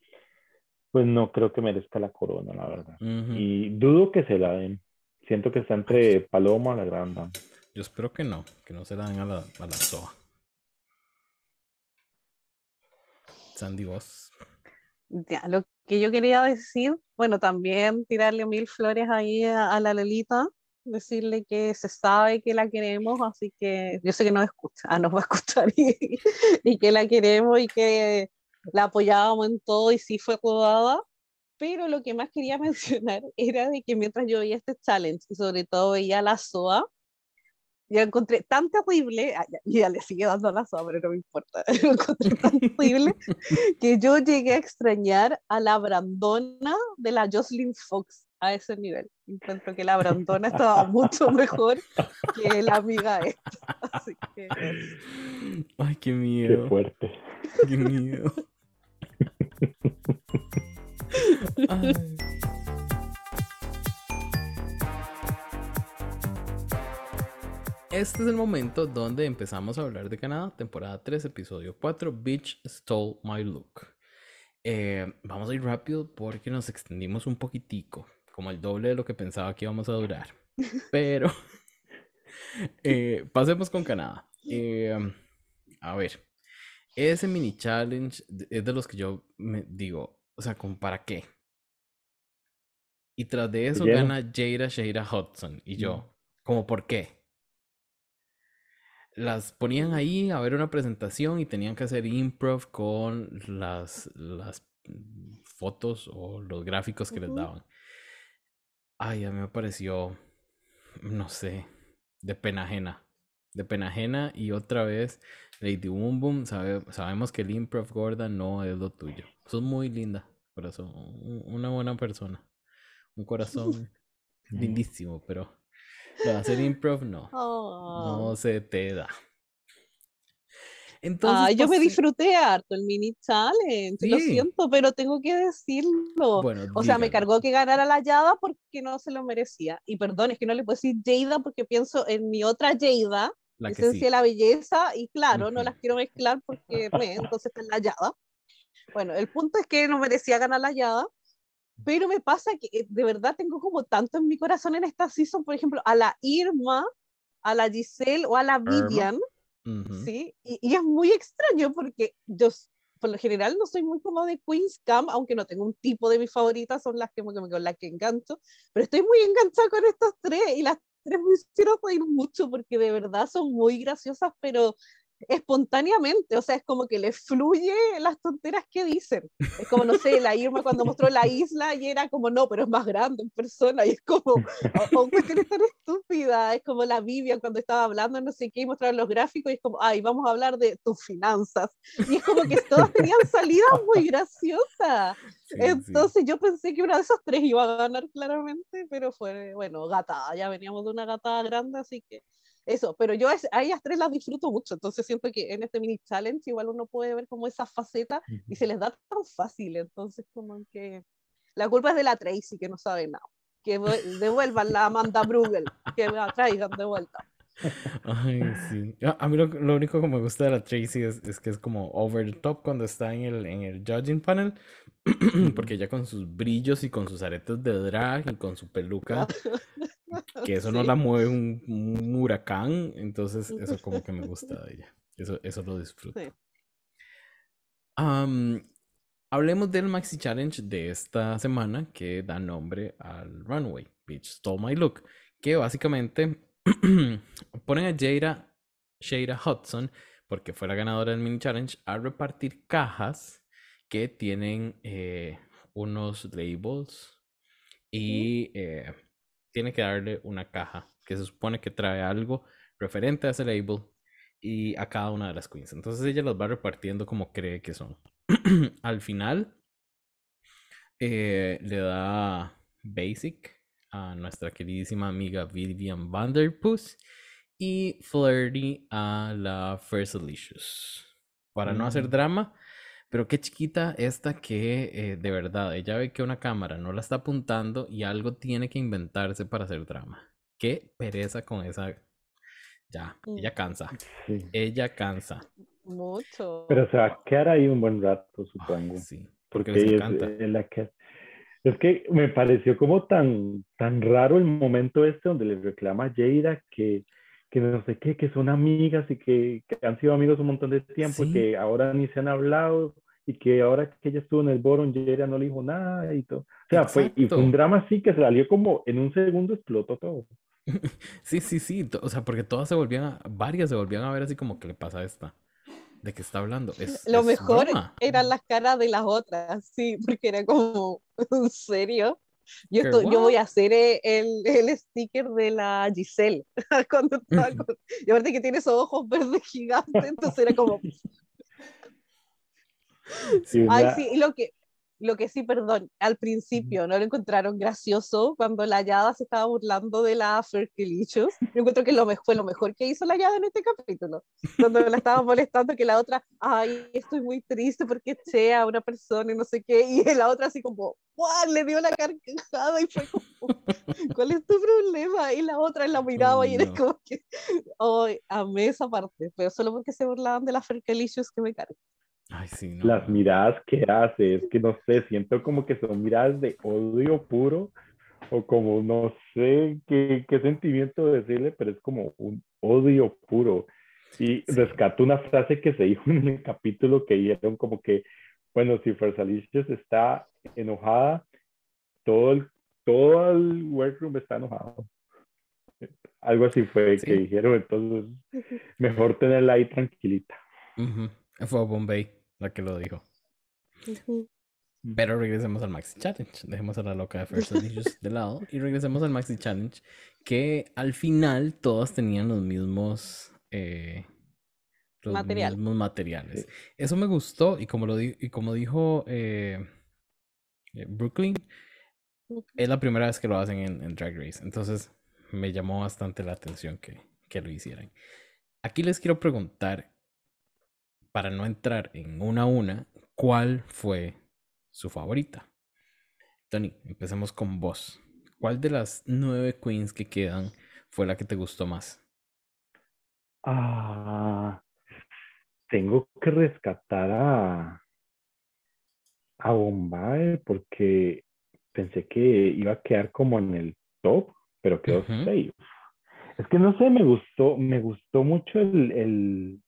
pues no creo que merezca la corona, la verdad. Y dudo que se la den. Siento que está entre Paloma y la Grand Dame. Yo espero que no, que no se la den a la, a la Soa. Sandy Voss. Ya, lo que yo quería decir, bueno, también tirarle mil flores ahí a, la Lelita, decirle que se sabe que la queremos, así que yo sé que nos escucha, ah, nos va a escuchar y, que la queremos y que la apoyábamos en todo y sí fue rodada. Pero lo que más quería mencionar era de que mientras yo veía este challenge y sobre todo veía la SOA, yo encontré tan terrible, ah, y ya, le sigue dando la sombra, no me importa, lo encontré tan terrible que yo llegué a extrañar a la Brandona de la Jocelyn Fox a ese nivel. Encuentro que la Brandona estaba mucho mejor que la amiga esta. Así que... Ay, qué miedo. Qué fuerte. Qué miedo. Ay. este es el momento donde empezamos a hablar de Canadá, temporada 3, episodio 4, Bitch Stole My Look. Eh, vamos a ir rápido porque nos extendimos un poquitico, como el doble de lo que pensaba que íbamos a durar. Pero eh, pasemos con Canadá. Eh, a ver, ese mini challenge es de los que yo me digo, o sea, ¿para qué? Y tras de eso gana Jada Shira Hudson. Y yo, ¿como por qué? las ponían ahí a ver una presentación y tenían que hacer improv con las, las fotos o los gráficos que les daban. Ay, a mí me pareció, no sé, de pena ajena. De pena ajena y otra vez, Lady Boom Boom, sabemos que el improv gorda no es lo tuyo. Sos muy linda, corazón, una buena persona, un corazón lindísimo, pero hacer improv no. No oh. se te da. Entonces, yo me disfruté harto el mini challenge, lo siento, pero tengo que decirlo. o sea, me cargó que ganara la Yada porque no se lo merecía. Y perdón, es que no le puedo decir Jada porque pienso en mi otra Jada, la esencia de la belleza, y claro, no las quiero mezclar porque entonces está en la Yada. Bueno, el punto es que no merecía ganar la Yada, pero me pasa que eh, de verdad tengo como tanto en mi corazón en esta season, por ejemplo, a la Irma, a la Giselle o a la Vivian, ¿sí? Y, es muy extraño porque yo por lo general no soy muy como de Queen's Camp, aunque no tengo un tipo de mis favoritas, son las que, con las que engancho, pero estoy muy enganchada con estos tres y las tres me hicieron reír mucho porque de verdad son muy graciosas, pero espontáneamente, o sea, es como que le fluye las tonteras que dicen. Es como, no sé, la Irma cuando mostró la isla y era como, no, pero es más grande en persona y es como, o, o cuestiones tan estúpida, es como la Vivian cuando estaba hablando, no sé qué, y mostraron los gráficos y es como, ay, vamos a hablar de tus finanzas. Y es como que todas tenían salidas muy graciosas. Entonces yo pensé que una de esas tres iba a ganar claramente, pero fue, bueno, gata, ya veníamos de una gata grande, así que eso, pero yo a ellas tres las disfruto mucho, entonces siento que en este mini challenge igual uno puede ver como esa faceta y se les da tan fácil, entonces como que la culpa es de la Tracy que no sabe nada, que devuelvan la Amanda Brugel, que la traigan de vuelta. Ay, sí. A mí lo, único que me gusta de la Tracy es, que es como over the top cuando está en el, en el judging panel. Porque ella con sus brillos y con sus aretes de drag y con su peluca, que eso no la mueve un, huracán. Entonces, eso como que me gusta de ella. Eso, eso lo disfruto. hablemos del Maxi Challenge de esta semana que da nombre al Runway, Bitch Stole My Look. Que básicamente ponen a Jada, Shada Hudson, porque fue la ganadora del mini challenge, a repartir cajas que tienen eh, unos labels y eh, tiene que darle una caja que se supone que trae algo referente a ese label y a cada una de las queens. Entonces ella los va repartiendo como cree que son. Al final eh, le da Basic a nuestra queridísima amiga Vivian Vanderpuss y Flirty a la First Delicious. Para no hacer drama, pero qué chiquita esta que eh, de verdad ella ve que una cámara no la está apuntando y algo tiene que inventarse para hacer drama. Qué pereza con esa. Ya, mm. ella cansa. Ella cansa. Mucho. Pero se va a quedar ahí un buen rato, supongo. sí, porque, es, la que es que me pareció como tan, tan raro el momento este donde le reclama a Jada que, que no sé qué, que son amigas y que, que han sido amigos un montón de tiempo y que ahora ni se han hablado y que ahora que ella estuvo en el Boron, Jada no le dijo nada y todo. O sea, fue, y fue un drama así que salió como en un segundo explotó todo. Sí, sí, sí. O sea, porque todas se volvían, varias se volvían a ver así como que le pasa a esta de qué está hablando. Es, Lo mejor eran las caras de las otras, sí, porque era como, ¿en serio? Yo, yo voy a hacer eh, el, el, sticker de la Giselle. Cuando y aparte que tiene esos ojos verdes gigantes, entonces era como. Ay, sí, y lo que, lo que sí, perdón, al principio no lo encontraron gracioso cuando la Yada se estaba burlando de la Ferkelicious. Yo encuentro que lo fue lo mejor que hizo la Yada en este capítulo. Cuando la estaba molestando que la otra, ay, estoy muy triste porque sea una persona y no sé qué. Y la otra así como, ¡guau! Le dio la carcajada y fue como, ¿cuál es tu problema? Y la otra la miraba oh, y era como que, ay, amé esa parte. Pero solo porque se burlaban de la Ferkelicious que me carga. Las miradas que hace, es que no sé, siento como que son miradas de odio puro o como no sé qué, qué sentimiento decirle, pero es como un odio puro. Y rescato una frase que se dijo en el capítulo que dijeron como que, bueno, si Fersalicious está enojada, todo el, todo el workroom está enojado. Algo así fue que dijeron, entonces mejor tenerla ahí tranquilita. Fue Bombay la que lo dijo. Pero regresemos al Maxi Challenge. Dejemos a la loca de First Delicious de lado y regresemos al Maxi Challenge. Que al final todas tenían los mismos. Eh, los mismos materiales. Eso me gustó y como, lo y como dijo eh, eh, Brooklyn, es la primera vez que lo hacen en, Drag Race. Entonces me llamó bastante la atención que, que lo hicieran. Aquí les quiero preguntar para no entrar en una a una, ¿cuál fue su favorita? Tony, empecemos con vos. ¿Cuál de las nueve queens que quedan fue la que te gustó más? Ah, tengo que rescatar a, a Bombay porque pensé que iba a quedar como en el top, pero quedó uh Es que no sé, me gustó, me gustó mucho el,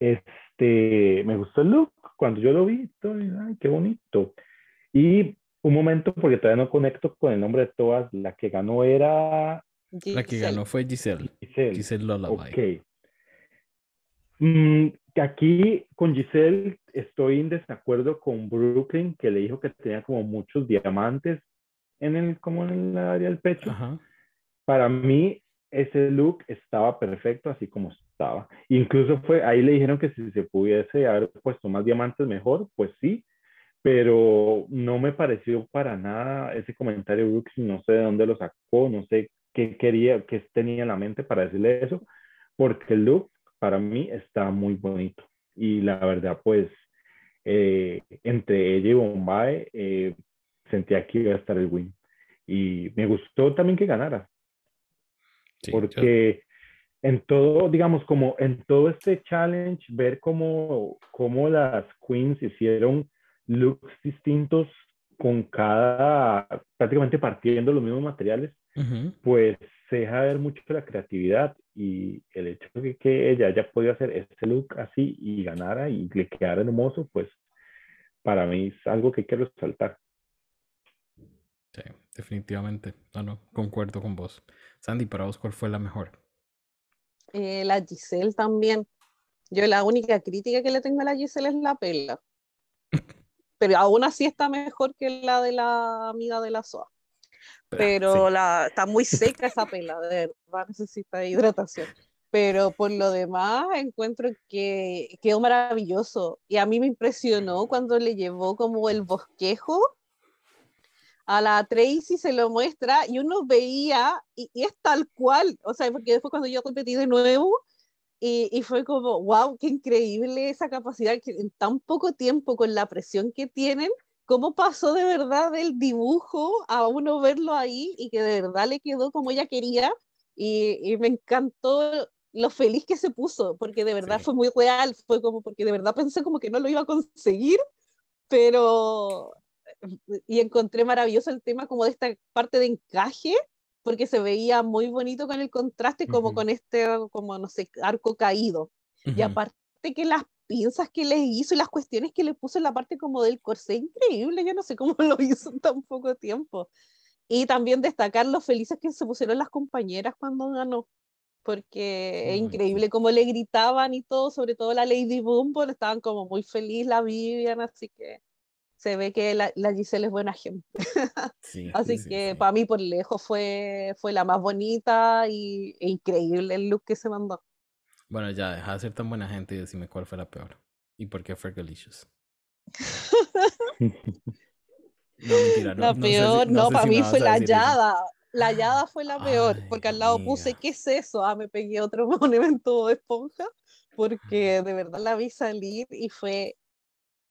este, me gustó el look. Cuando yo lo vi, ay, qué bonito. Y un momento, porque todavía no conecto con el nombre de todas, la que ganó era... La que ganó fue Giselle. Giselle, Giselle Lullaby. Ok. Mm, aquí con Giselle estoy en desacuerdo con Brooklyn, que le dijo que tenía como muchos diamantes en el, como en el área del pecho. Para mí, ese look estaba perfecto así como estaba. Incluso fue, ahí le dijeron que si se pudiese haber puesto más diamantes mejor, pues sí, pero no me pareció para nada ese comentario Brooks, no sé de dónde lo sacó, no sé qué quería, qué tenía en la mente para decirle eso, porque el look para mí está muy bonito. Y la verdad, pues, eh, entre ella y Bombay, eh, sentía que iba a estar el win. Y me gustó también que ganara porque en todo, digamos, como en todo este challenge, ver cómo, cómo las queens hicieron looks distintos con cada, prácticamente partiendo los mismos materiales, pues se deja ver mucho la creatividad y el hecho de que ella haya podido hacer este look así y ganara y le quedara hermoso, pues para mí es algo que quiero resaltar. Sí, definitivamente. No, no, concuerdo con vos. Sandy, para vos, ¿cuál fue la mejor? Eh, la Giselle también. Yo la única crítica que le tengo a la Giselle es la pela. Pero aún así está mejor que la de la amiga de la SOA. Pero la, está muy seca esa pela, de verdad necesita hidratación. Pero por lo demás encuentro que quedó maravilloso. Y a mí me impresionó cuando le llevó como el bosquejo a la Tracy se lo muestra y uno veía, y, es tal cual, o sea, porque después cuando yo competí de nuevo, y, y, fue como, wow, qué increíble esa capacidad que en tan poco tiempo, con la presión que tienen, cómo pasó de verdad del dibujo a uno verlo ahí y que de verdad le quedó como ella quería. Y, y me encantó lo feliz que se puso, porque de verdad fue muy real, fue como porque de verdad pensé como que no lo iba a conseguir, pero y encontré maravilloso el tema como de esta parte de encaje, porque se veía muy bonito con el contraste, como con este, como no sé, arco caído. Y aparte que las pinzas que le hizo y las cuestiones que le puso en la parte como del corsé, increíble, yo no sé cómo lo hizo en tan poco tiempo. Y también destacar los felices que se pusieron las compañeras cuando ganó, porque es increíble cómo le gritaban y todo, sobre todo la Lady Boom, estaban como muy feliz la Vivian, así que se ve que la, la Giselle es buena gente. Así que para mí por lejos fue, fue la más bonita y, e increíble el look que se mandó. Bueno, ya, deja de ser tan buena gente y decime cuál fue la peor. ¿Y por qué fue Delicious? no, mentira, no. La peor, no, para mí fue la hallada. La hallada fue la peor, porque al lado puse, ¿qué es eso? Ah, me pegué otro monumento de esponja, porque de verdad la vi salir y fue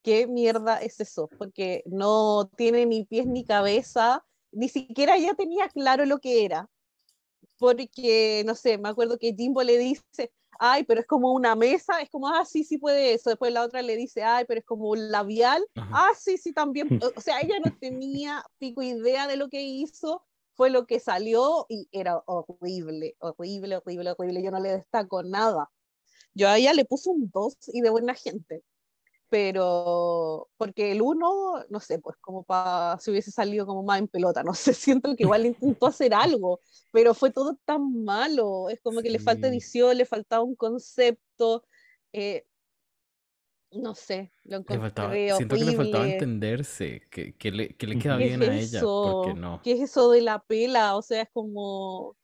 ¿qué mierda es eso? Porque no tiene ni pies ni cabeza, ni siquiera ya tenía claro lo que era. Porque, no sé, me acuerdo que Jimbo le dice, ay, pero es como una mesa, es como, ah, sí, sí puede eso. Después la otra le dice, ay, pero es como un labial, ah, sí, sí, también. O sea, ella no tenía pico idea de lo que hizo, fue lo que salió y era horrible, horrible, horrible, horrible. Yo no le destaco nada. Yo a ella le puse un 2 y de buena gente pero porque el uno, no sé, pues como para si hubiese salido como más en pelota, no sé, siento que igual intentó hacer algo, pero fue todo tan malo, es como que le falta edición, le faltaba un concepto, eh, no sé, lo encontré Siento que le faltaba entenderse, que, que, le, que le, queda bien a ella, porque no. ¿Qué es eso de la pela? O sea, es como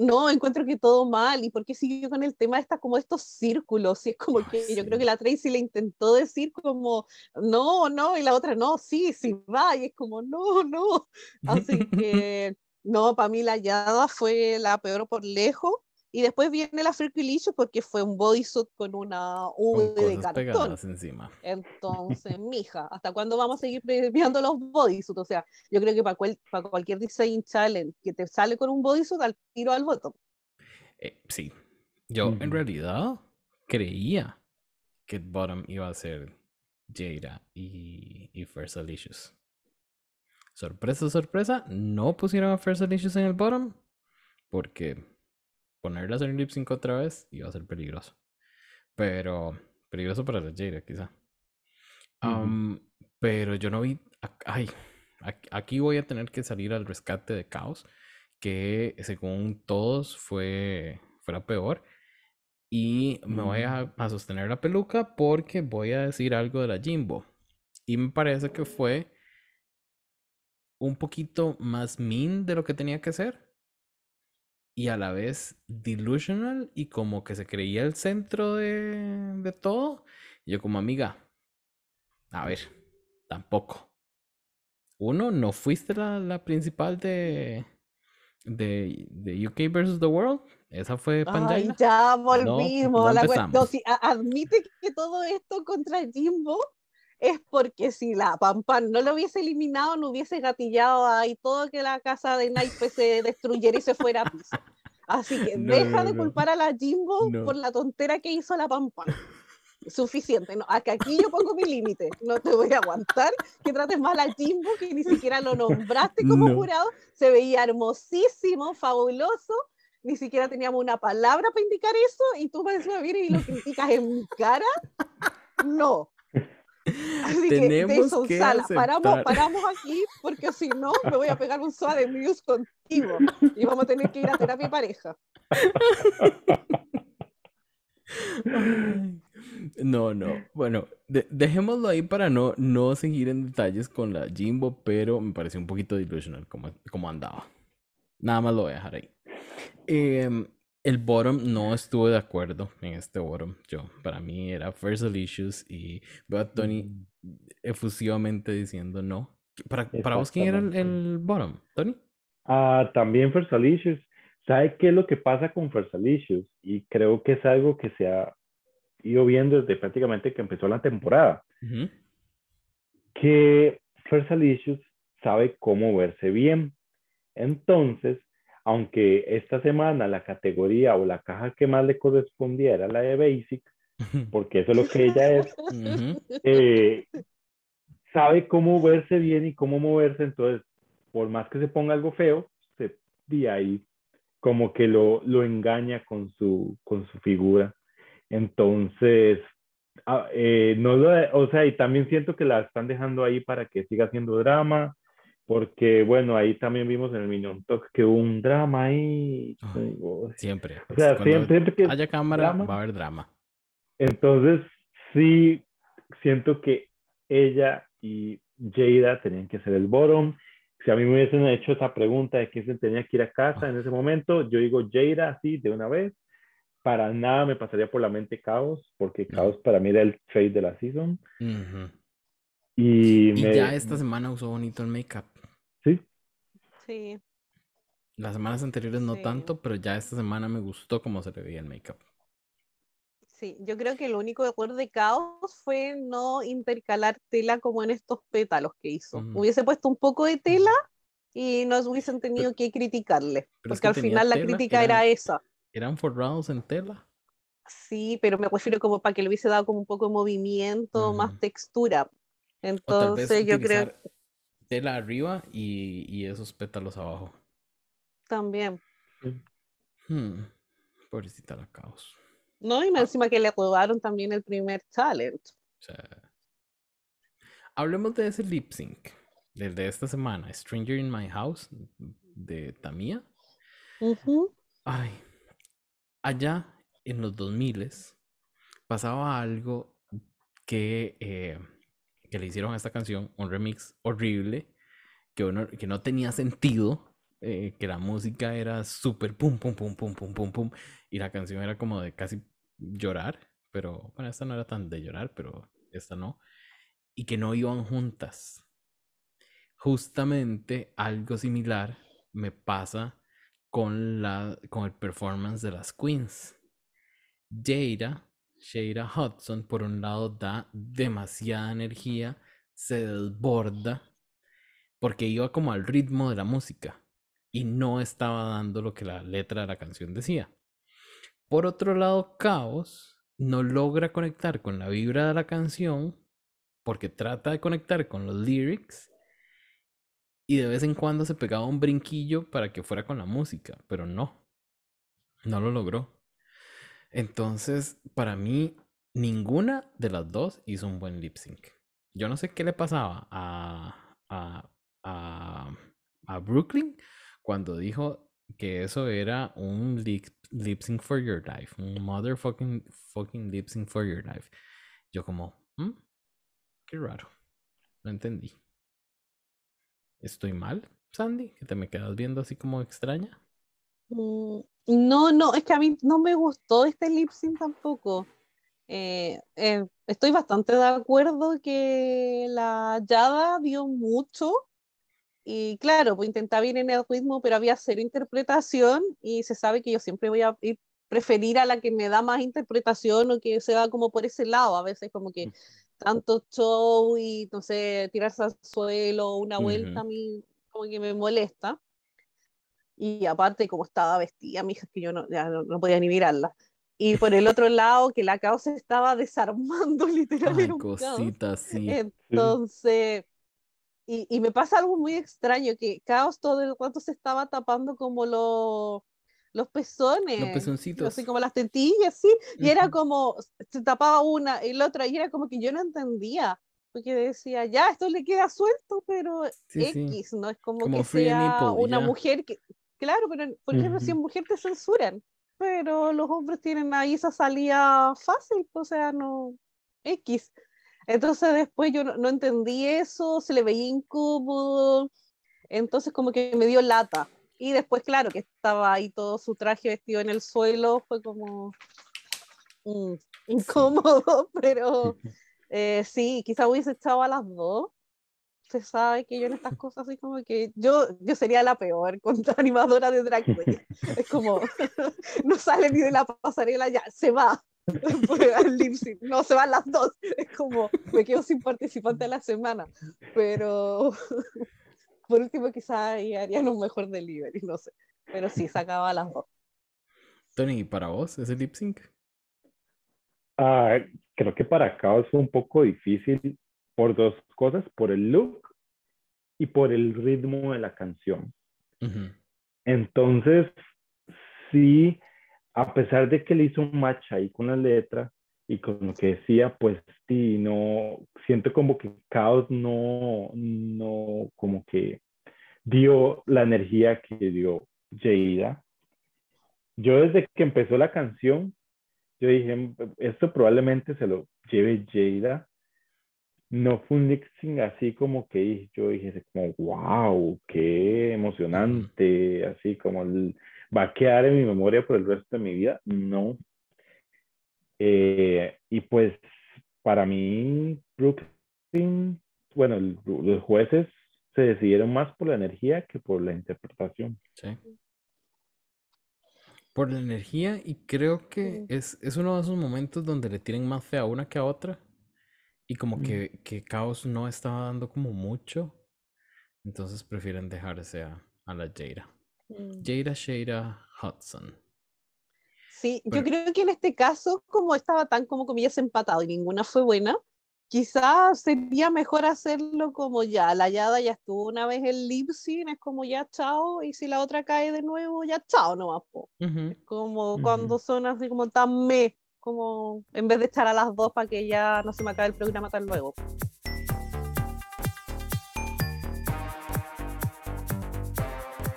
no, encuentro que todo mal. ¿Y por qué siguió con el tema de como estos círculos? Y es como que yo creo que la Tracy le intentó decir como, no, no, y la otra, no, sí, sí va. Y es como, no, no. Así que, no, para mí la hallada fue la peor por lejos. Y después viene la Freaky porque fue un bodysuit con una V de cartón. Encima. Entonces, mija, ¿hasta cuándo vamos a seguir premiando los bodysuits? O sea, yo creo que para, para cualquier design challenge que te sale con un bodysuit, al tiro al botón. Eh, sí. Yo en realidad creía que bottom iba a ser Jada y, y First Alicious. Sorpresa, sorpresa, no pusieron a First Alicious en el bottom porque ponerlas en lip sync otra vez iba a ser peligroso. Pero peligroso para la Jada, quizá. pero yo no vi. Ay, aquí voy a tener que salir al rescate de Caos, que según todos fue, fue peor. Y me voy a, a, sostener la peluca porque voy a decir algo de la Jimbo. Y me parece que fue un poquito más mean de lo que tenía que ser y a la vez delusional y como que se creía el centro de, de todo. Y yo como amiga, a ver, tampoco. Uno, no fuiste la, la principal de, de, de, UK versus the World. Esa fue Panjaina. ya volvimos. la admite que todo esto contra Jimbo es porque si la Pampan no lo hubiese eliminado, no hubiese gatillado ahí todo que la casa de Naipe se destruyera y se fuera a piso. Así que deja de culpar a la Jimbo por la tontera que hizo la Pampa. Suficiente, no, acá aquí yo pongo mi límite, no te voy a aguantar que trates mal a Jimbo, que ni siquiera lo nombraste como jurado, se veía hermosísimo, fabuloso, ni siquiera teníamos una palabra para indicar eso, y tú me decías, vienes y lo criticas en mi cara, no. Así Tenemos que, Sala, paramos, paramos aquí, porque si no, me voy a pegar un suave news contigo, y vamos a tener que ir a terapia pareja. No, no. Bueno, dejémoslo ahí para no, no seguir en detalles con la Jimbo, pero me pareció un poquito delusional como, como andaba. Nada más lo voy a dejar ahí. Em, el bottom no estuve de acuerdo en este bottom. Yo, para mí era First Issues y veo a Tony efusivamente diciendo no. ¿Para, para vos quién era el, bottom, Tony? Ah, también First Issues. ¿Sabe qué es lo que pasa con First Issues? Y creo que es algo que se ha ido viendo desde prácticamente que empezó la temporada. Que First Issues sabe cómo verse bien. Entonces, aunque esta semana la categoría o la caja que más le correspondía era la de Basic, porque eso es lo que ella es, eh, sabe cómo verse bien y cómo moverse, entonces, por más que se ponga algo feo, se ve ahí como que lo, lo engaña con su, con su figura. Entonces, ah, eh, no lo, o sea, y también siento que la están dejando ahí para que siga haciendo drama, porque bueno, ahí también vimos en el Minion Talk que hubo un drama ahí. siempre. O sea, siempre que haya cámara va a haber drama. Entonces, sí, siento que ella y Jada tenían que ser el bottom. Si a mí me hubiesen hecho esa pregunta de quién se tenía que ir a casa en ese momento, yo digo Jada así de una vez. Para nada me pasaría por la mente Caos, porque Caos para mí era el trade de la season. Y, ya esta semana usó bonito el make-up. Sí. Las semanas anteriores no tanto, pero ya esta semana me gustó cómo se le veía el make-up. Sí, yo creo que el único error de caos fue no intercalar tela como en estos pétalos que hizo. Hubiese puesto un poco de tela y no hubiesen tenido que criticarle, porque al final la crítica era esa. ¿Eran forrados en tela? Sí, pero me refiero como para que le hubiese dado como un poco de movimiento, más textura. Entonces yo creo tela arriba y, esos pétalos abajo. También. Hmm. Pobrecita la caos. No, y ah. encima que le robaron también el primer talent. Hablemos de ese lip sync. Desde esta semana, Stranger in My House de Tamia. Ay, allá en los 2000 pasaba algo que eh, que le hicieron a esta canción, un remix horrible, que, no tenía sentido, eh, que la música era súper pum, pum, pum, pum, pum, pum, pum, y la canción era como de casi llorar, pero bueno, esta no era tan de llorar, pero esta no, y que no iban juntas. Justamente algo similar me pasa con, la, con el performance de las queens. Jada Sheira Hudson, por un lado, da demasiada energía, se desborda, porque iba como al ritmo de la música y no estaba dando lo que la letra de la canción decía. Por otro lado, Caos no logra conectar con la vibra de la canción porque trata de conectar con los lyrics y de vez en cuando se pegaba un brinquillo para que fuera con la música, pero no, no lo logró. Entonces, para mí, ninguna de las dos hizo un buen lip sync. Yo no sé qué le pasaba a, a, a, Brooklyn cuando dijo que eso era un lip, lip, sync for your life, un motherfucking fucking lip sync for your life. Yo como, ¿Mm? qué raro, no entendí. ¿Estoy mal, Sandy? ¿Que te me quedas viendo así como extraña? Mm, no, no, es que a mí no me gustó este lip sync tampoco. Eh, eh, estoy bastante de acuerdo que la Yada dio mucho y claro, pues intentaba ir en el ritmo, pero había cero interpretación y se sabe que yo siempre voy a preferir a la que me da más interpretación o que se va como por ese lado, a veces como que tanto show y no sé, tirarse al suelo, una vuelta a mí como que me molesta. Y aparte como estaba vestida, mi hija, que yo no, ya no, podía ni mirarla. Y por el otro lado, que la caos se estaba desarmando literalmente. cositas, sí. Entonces, y, y, me pasa algo muy extraño, que caos todo el rato se estaba tapando como los los pezones, los pezoncitos, así como las tetillas, sí, y era como, se tapaba una y la otra, y era como que yo no entendía, porque decía, ya, esto le queda suelto, pero X, no es como, que sea una mujer que, claro, pero por ejemplo, si es mujer te censuran, pero los hombres tienen ahí esa salida fácil, o sea, no, X. Entonces después yo no, entendí eso, se le veía incómodo, entonces como que me dio lata. Y después, claro, que estaba ahí todo su traje vestido en el suelo, fue como mm, incómodo, pero eh, sí, quizá hubiese echado a las dos. Se sabe que yo en estas cosas así como que yo, yo sería la peor contra animadora de drag queen. Es como, no sale ni de la pasarela, ya, se va. no, se van las dos. Es como, me quedo sin participante a la semana. Pero por último, quizás harían un mejor delivery, no sé. Pero sí, sacaba las dos. Tony, ¿para vos ese lip sync? Ah, creo que para Chaos fue un poco difícil por dos cosas, por el look y por el ritmo de la canción. Entonces, sí, a pesar de que le hizo un match ahí con la letra y con lo que decía, pues sí, no, siento como que Chaos no, no, como que dio la energía que dio Jada. Yo desde que empezó la canción, yo dije, esto probablemente se lo lleve Jada. No fue un mixing así como que yo dije, como, wow, qué emocionante, así como va a quedar en mi memoria por el resto de mi vida. No. Eh, y pues para mí, Brooklyn, bueno, los jueces se decidieron más por la energía que por la interpretación. Sí por la energía y creo que es, es, uno de esos momentos donde le tienen más fe a una que a otra y como mm. que, que Caos no estaba dando como mucho, entonces prefieren dejarse a, a la Jada. Mm. Jada Shada Hudson. Sí, yo creo que en este caso, como estaba tan como comillas empatado y ninguna fue buena, quizás sería mejor hacerlo como ya, la Yada ya estuvo una vez en lip es como ya chao, y si la otra cae de nuevo, ya chao nomás. Po. como cuando son así como tan me, como en vez de echar a las dos para que ya no se me acabe el programa tan luego.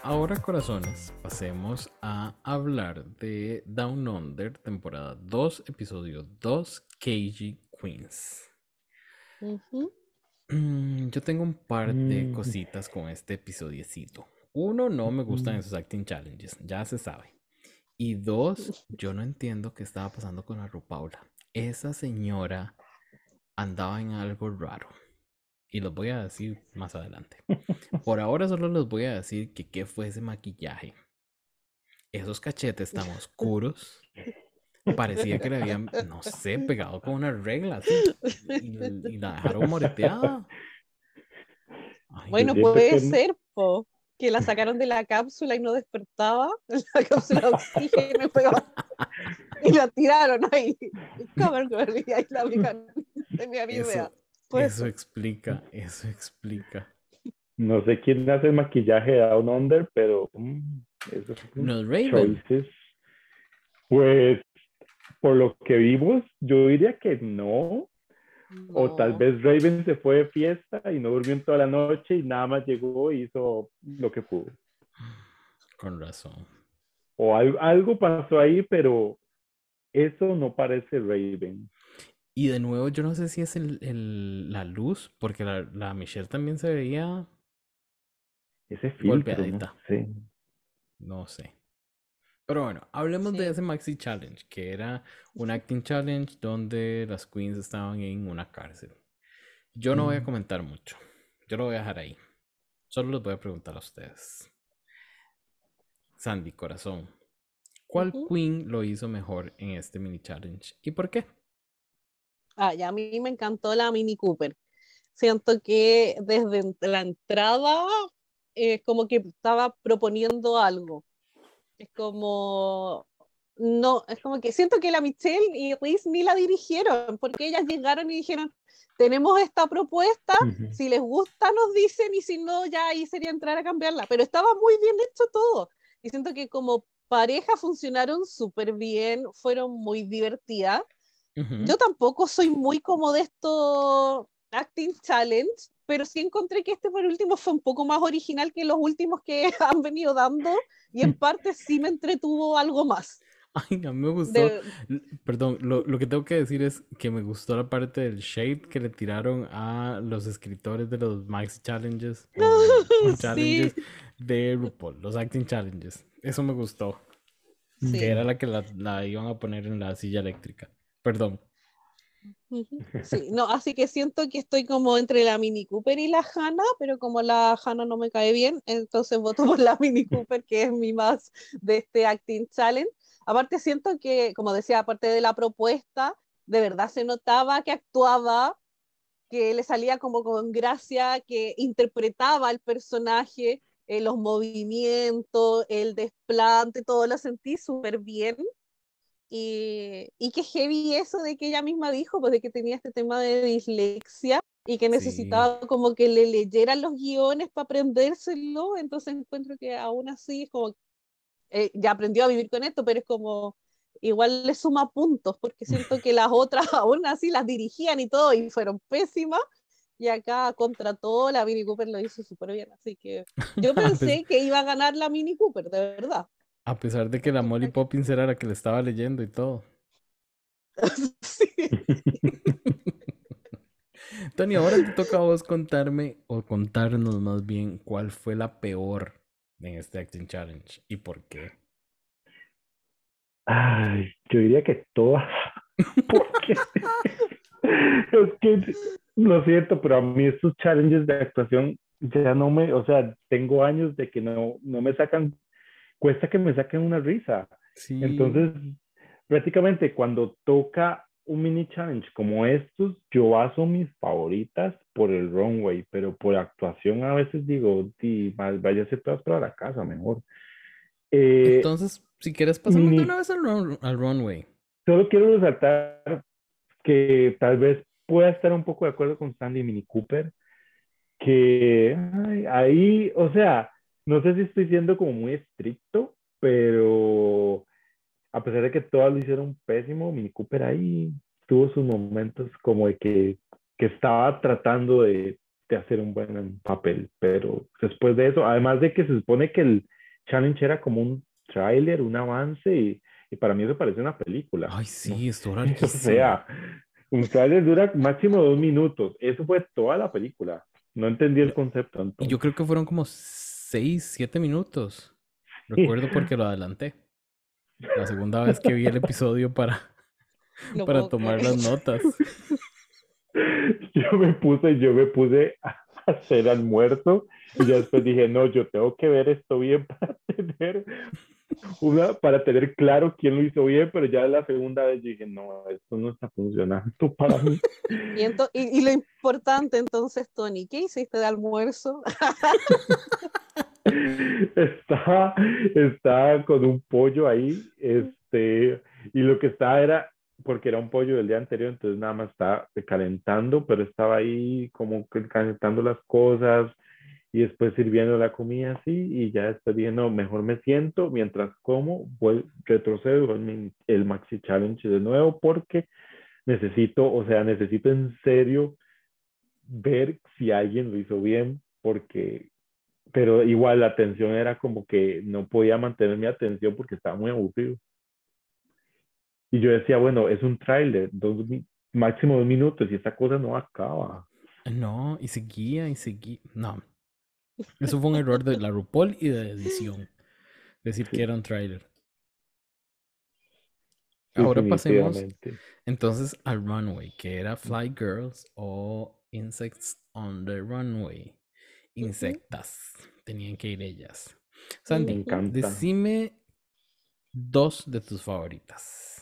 Ahora, corazones, pasemos a hablar de Down Under, temporada 2, episodio 2, KG Queens. Mm, yo tengo un par de mm. cositas con este episodiecito. Uno, no me gustan esos acting challenges, ya se sabe. Y dos, yo no entiendo qué estaba pasando con la Paula. Esa señora andaba en algo raro. Y los voy a decir más adelante. Por ahora solo les voy a decir que qué fue ese maquillaje. Esos cachetes tan oscuros Parecía que le habían, no sé, pegado con una regla y, la dejaron moreteada. bueno, puede ser, po, que la sacaron de la cápsula y no despertaba. La cápsula de oxígeno y, la tiraron ahí. Y ahí la tenía ni idea. Pues, eso explica, eso explica. No sé quién hace el maquillaje de Down Under, pero mm, eso no Raven. Pues por lo que vimos, yo diría que no. O tal vez Raven se fue de fiesta y no durmió en toda la noche y nada más llegó y hizo lo que pudo. Con razón. O algo, algo pasó ahí, pero eso no parece Raven. Y de nuevo, yo no sé si es el, la luz, porque la, la, Michelle también se veía ese filtro, golpeadita. No sé. Pero bueno, hablemos de ese Maxi Challenge, que era un acting challenge donde las queens estaban en una cárcel. Yo no voy a mm. comentar mucho. Yo lo voy a dejar ahí. Solo les voy a preguntar a ustedes. Sandy, corazón. ¿Cuál queen lo hizo mejor en este mini challenge y por qué? Ah, ya a mí me encantó la Mini Cooper. Siento que desde la entrada eh, como que estaba proponiendo algo. Es como, no, es como que siento que la Michelle y Reese ni la dirigieron, porque ellas llegaron y dijeron, tenemos esta propuesta, si les gusta nos dicen y si no, ya ahí sería entrar a cambiarla, pero estaba muy bien hecho todo. Y siento que como pareja funcionaron súper bien, fueron muy divertidas. Yo tampoco soy muy como de esto acting challenge, pero sí encontré que este por último fue un poco más original que los últimos que han venido dando y en parte sí me entretuvo algo más. Ay, a mí me gustó. Perdón, lo, lo, que tengo que decir es que me gustó la parte del shade que le tiraron a los escritores de los Max Challenges. challenges de RuPaul, los Acting Challenges. Eso me gustó. Que era la que la, la, iban a poner en la silla eléctrica. Perdón. Sí, no, así que siento que estoy como entre la Mini Cooper y la Hannah, pero como la Hannah no me cae bien, entonces voto por la Mini Cooper, que es mi más de este Acting Challenge. Aparte siento que, como decía, aparte de la propuesta, de verdad se notaba que actuaba, que le salía como con gracia, que interpretaba el personaje, eh, los movimientos, el desplante, todo lo sentí súper bien. Y, y que heavy eso de que ella misma dijo, pues de que tenía este tema de dislexia y que necesitaba como que le leyeran los guiones para aprendérselo, entonces encuentro que aún así es como eh, ya aprendió a vivir con esto, pero es como, igual le suma puntos, porque siento que las otras aún así las dirigían y todo, y fueron pésimas, y acá contra todo la Mini Cooper lo hizo súper bien, así que yo pensé que iba a ganar la Mini Cooper, de verdad. A pesar de que la Molly Poppins era la que le estaba leyendo y todo. sí. Tony, ahora te toca a vos contarme, o contarnos más bien, cuál fue la peor en este Acting Challenge y por qué? Ay, yo diría que todas. Porque es que lo siento, pero a mí estos challenges de actuación ya no me, o sea, tengo años de que no, no me sacan, cuesta que me saquen una risa. Entonces, prácticamente cuando toca un mini challenge como estos, yo baso mis favoritas por el runway, pero por actuación a veces digo, vaya váyase todas para la casa mejor. Eh, Entonces, si quieres, pasamos de una vez al, runway. Solo quiero resaltar que tal vez pueda estar un poco de acuerdo con Sandy Mini Cooper, que ahí, o sea, no sé si estoy siendo como muy estricto, pero a pesar de que todas lo hicieron pésimo, Mini Cooper ahí tuvo sus momentos como de que, que estaba tratando de, de, hacer un buen papel, pero después de eso, además de que se supone que el challenge era como un tráiler, un avance, y, y, para mí eso parece una película. Ay, sí, esto O sea, un tráiler dura máximo dos minutos, eso fue toda la película. No entendí el concepto. Y yo creo que fueron como seis, siete minutos. Recuerdo porque lo adelanté. La segunda vez que vi el episodio para, para tomar las notas. Yo me puse, yo me puse a hacer almuerzo y ya después dije, no, yo tengo que ver esto bien para tener una, para tener claro quién lo hizo bien, pero ya la segunda vez dije, no, esto no está funcionando para mí. Y, y lo importante entonces, Tony, ¿qué hiciste de almuerzo? estaba, estaba con un pollo ahí, este, y lo que estaba era, porque era un pollo del día anterior, entonces nada más estaba calentando, pero estaba ahí como calentando las cosas y después sirviendo la comida así, y ya después dije, no, mejor me siento mientras como, voy, retrocedo en el Maxi Challenge de nuevo, porque necesito, o sea, necesito en serio ver si alguien lo hizo bien, porque pero igual la atención era como que no podía mantener mi atención porque estaba muy aburrido. Y yo decía, bueno, es un tráiler, máximo dos minutos y esta cosa no acaba. No, y seguía y seguía. No. Eso fue un error de la RuPaul y de edición. Decir que era un tráiler. Ahora pasemos entonces al runway, que era Fly Girls o Insects on the Runway insectas. Tenían que ir ellas. Sandy, decime dos de tus favoritas.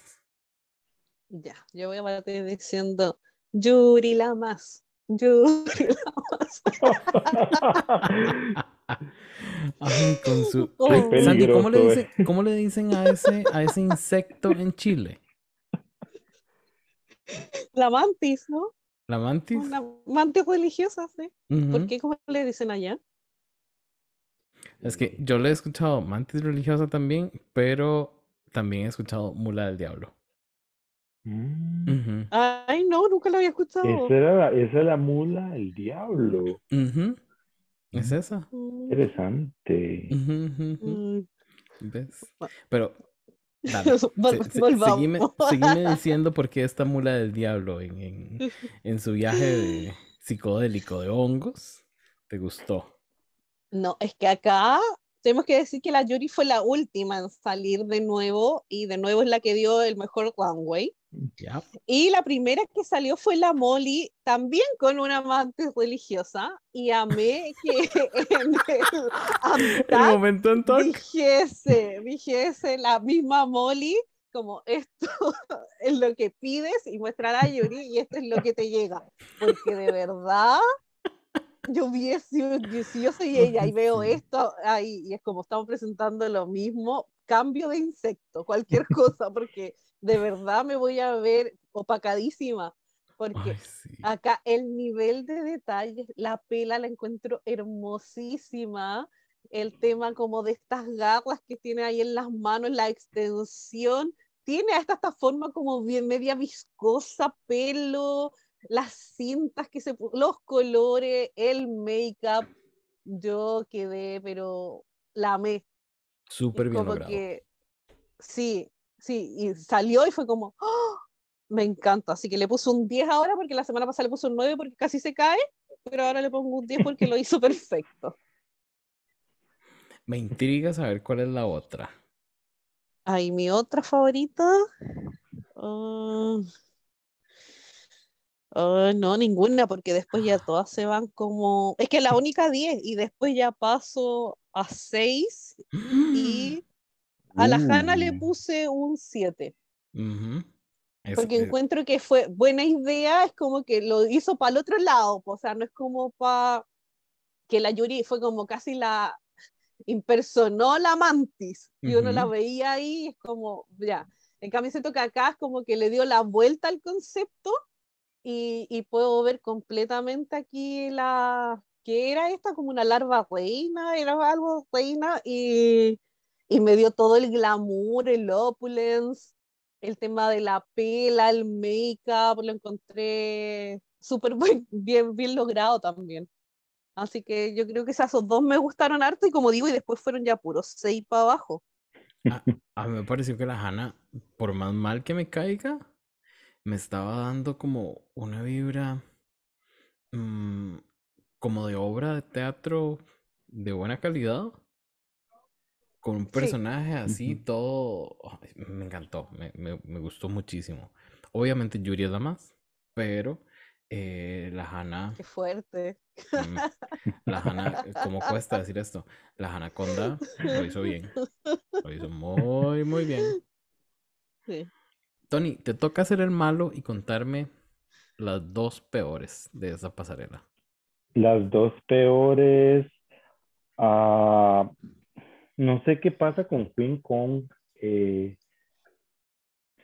Ya, yo voy a partir diciendo Yuri la más. Yuri la más. con su... Sandy, ¿cómo le, dicen. ¿cómo le dicen a ese, a ese insecto en Chile? La mantis, ¿no? ¿La mantis? Una mantis religiosa, sí. ¿Por qué? ¿Cómo le dicen allá? Es que yo le he escuchado mantis religiosa también, pero también he escuchado mula del diablo. Mm. Ay, no, nunca lo había escuchado. Esa era la, esa es la mula del diablo. Es esa. Mm. Interesante. Mm. ¿Ves? Pero Dale. seguime, diciendo por qué esta mula del diablo en, en, su viaje de psicodélico de hongos te gustó. No, es que acá tenemos que decir que la Yuri fue la última en salir de nuevo y de nuevo es la que dio el mejor runway. Y la primera que salió fue la Molly, también con una amante religiosa, y amé que en el, el momento en dijese, dijese la misma Molly, como esto es lo que pides y muestrar a Yuri y esto es lo que te llega. Porque de verdad, yo vi, si yo soy ella y veo esto ahí y es como estamos presentando lo mismo, cambio de insecto, cualquier cosa, porque de verdad me voy a ver opacadísima, porque acá el nivel de detalles, la pela la encuentro hermosísima, el tema como de estas garras que tiene ahí en las manos, la extensión, tiene hasta esta forma como bien media viscosa, pelo, las cintas que se, los colores, el make-up, yo quedé, pero la amé. Súper bien logrado. sí, sí, y salió y fue como, ¡oh! me encanta. Así que le puso un 10 ahora porque la semana pasada le puso un 9 porque casi se cae, pero ahora le pongo un 10 porque lo hizo perfecto. Me intriga saber cuál es la otra. Ay, mi otra favorita. Ah, ah, no, ninguna, porque después ya todas se van como. Es que la única 10 y después ya paso a 6 y a la Hanna le uh. puse un 7. Porque encuentro que fue buena idea, es como que lo hizo para el otro lado, o sea, no es como para que la Yuri fue como casi la impersonó la mantis, y uno la veía ahí, es como, ya. En cambio, siento que acá es como que le dio la vuelta al concepto y, y puedo ver completamente aquí la, que era esta como una larva reina, era algo reina y y me dio todo el glamour, el opulence, el tema de la pela, el make-up, lo encontré súper bien, bien logrado también. Así que yo creo que esos dos me gustaron harto y como digo, y después fueron ya puros seis para abajo. A, mí me pareció que la Hanna, por más mal que me caiga, me estaba dando como una vibra mm, como de obra de teatro de buena calidad con un personaje así, todo. me encantó, me, me, gustó muchísimo. Obviamente Yuri es la más, pero eh, la Hanna. Qué fuerte. Mm, la Hanna, ¿cómo cuesta decir esto? La Anaconda lo hizo bien. Lo hizo muy, muy bien. Sí. Tony, te toca ser el malo y contarme las dos peores de esa pasarela. Las dos peores. Uh, no sé qué pasa con Queen Kong, eh,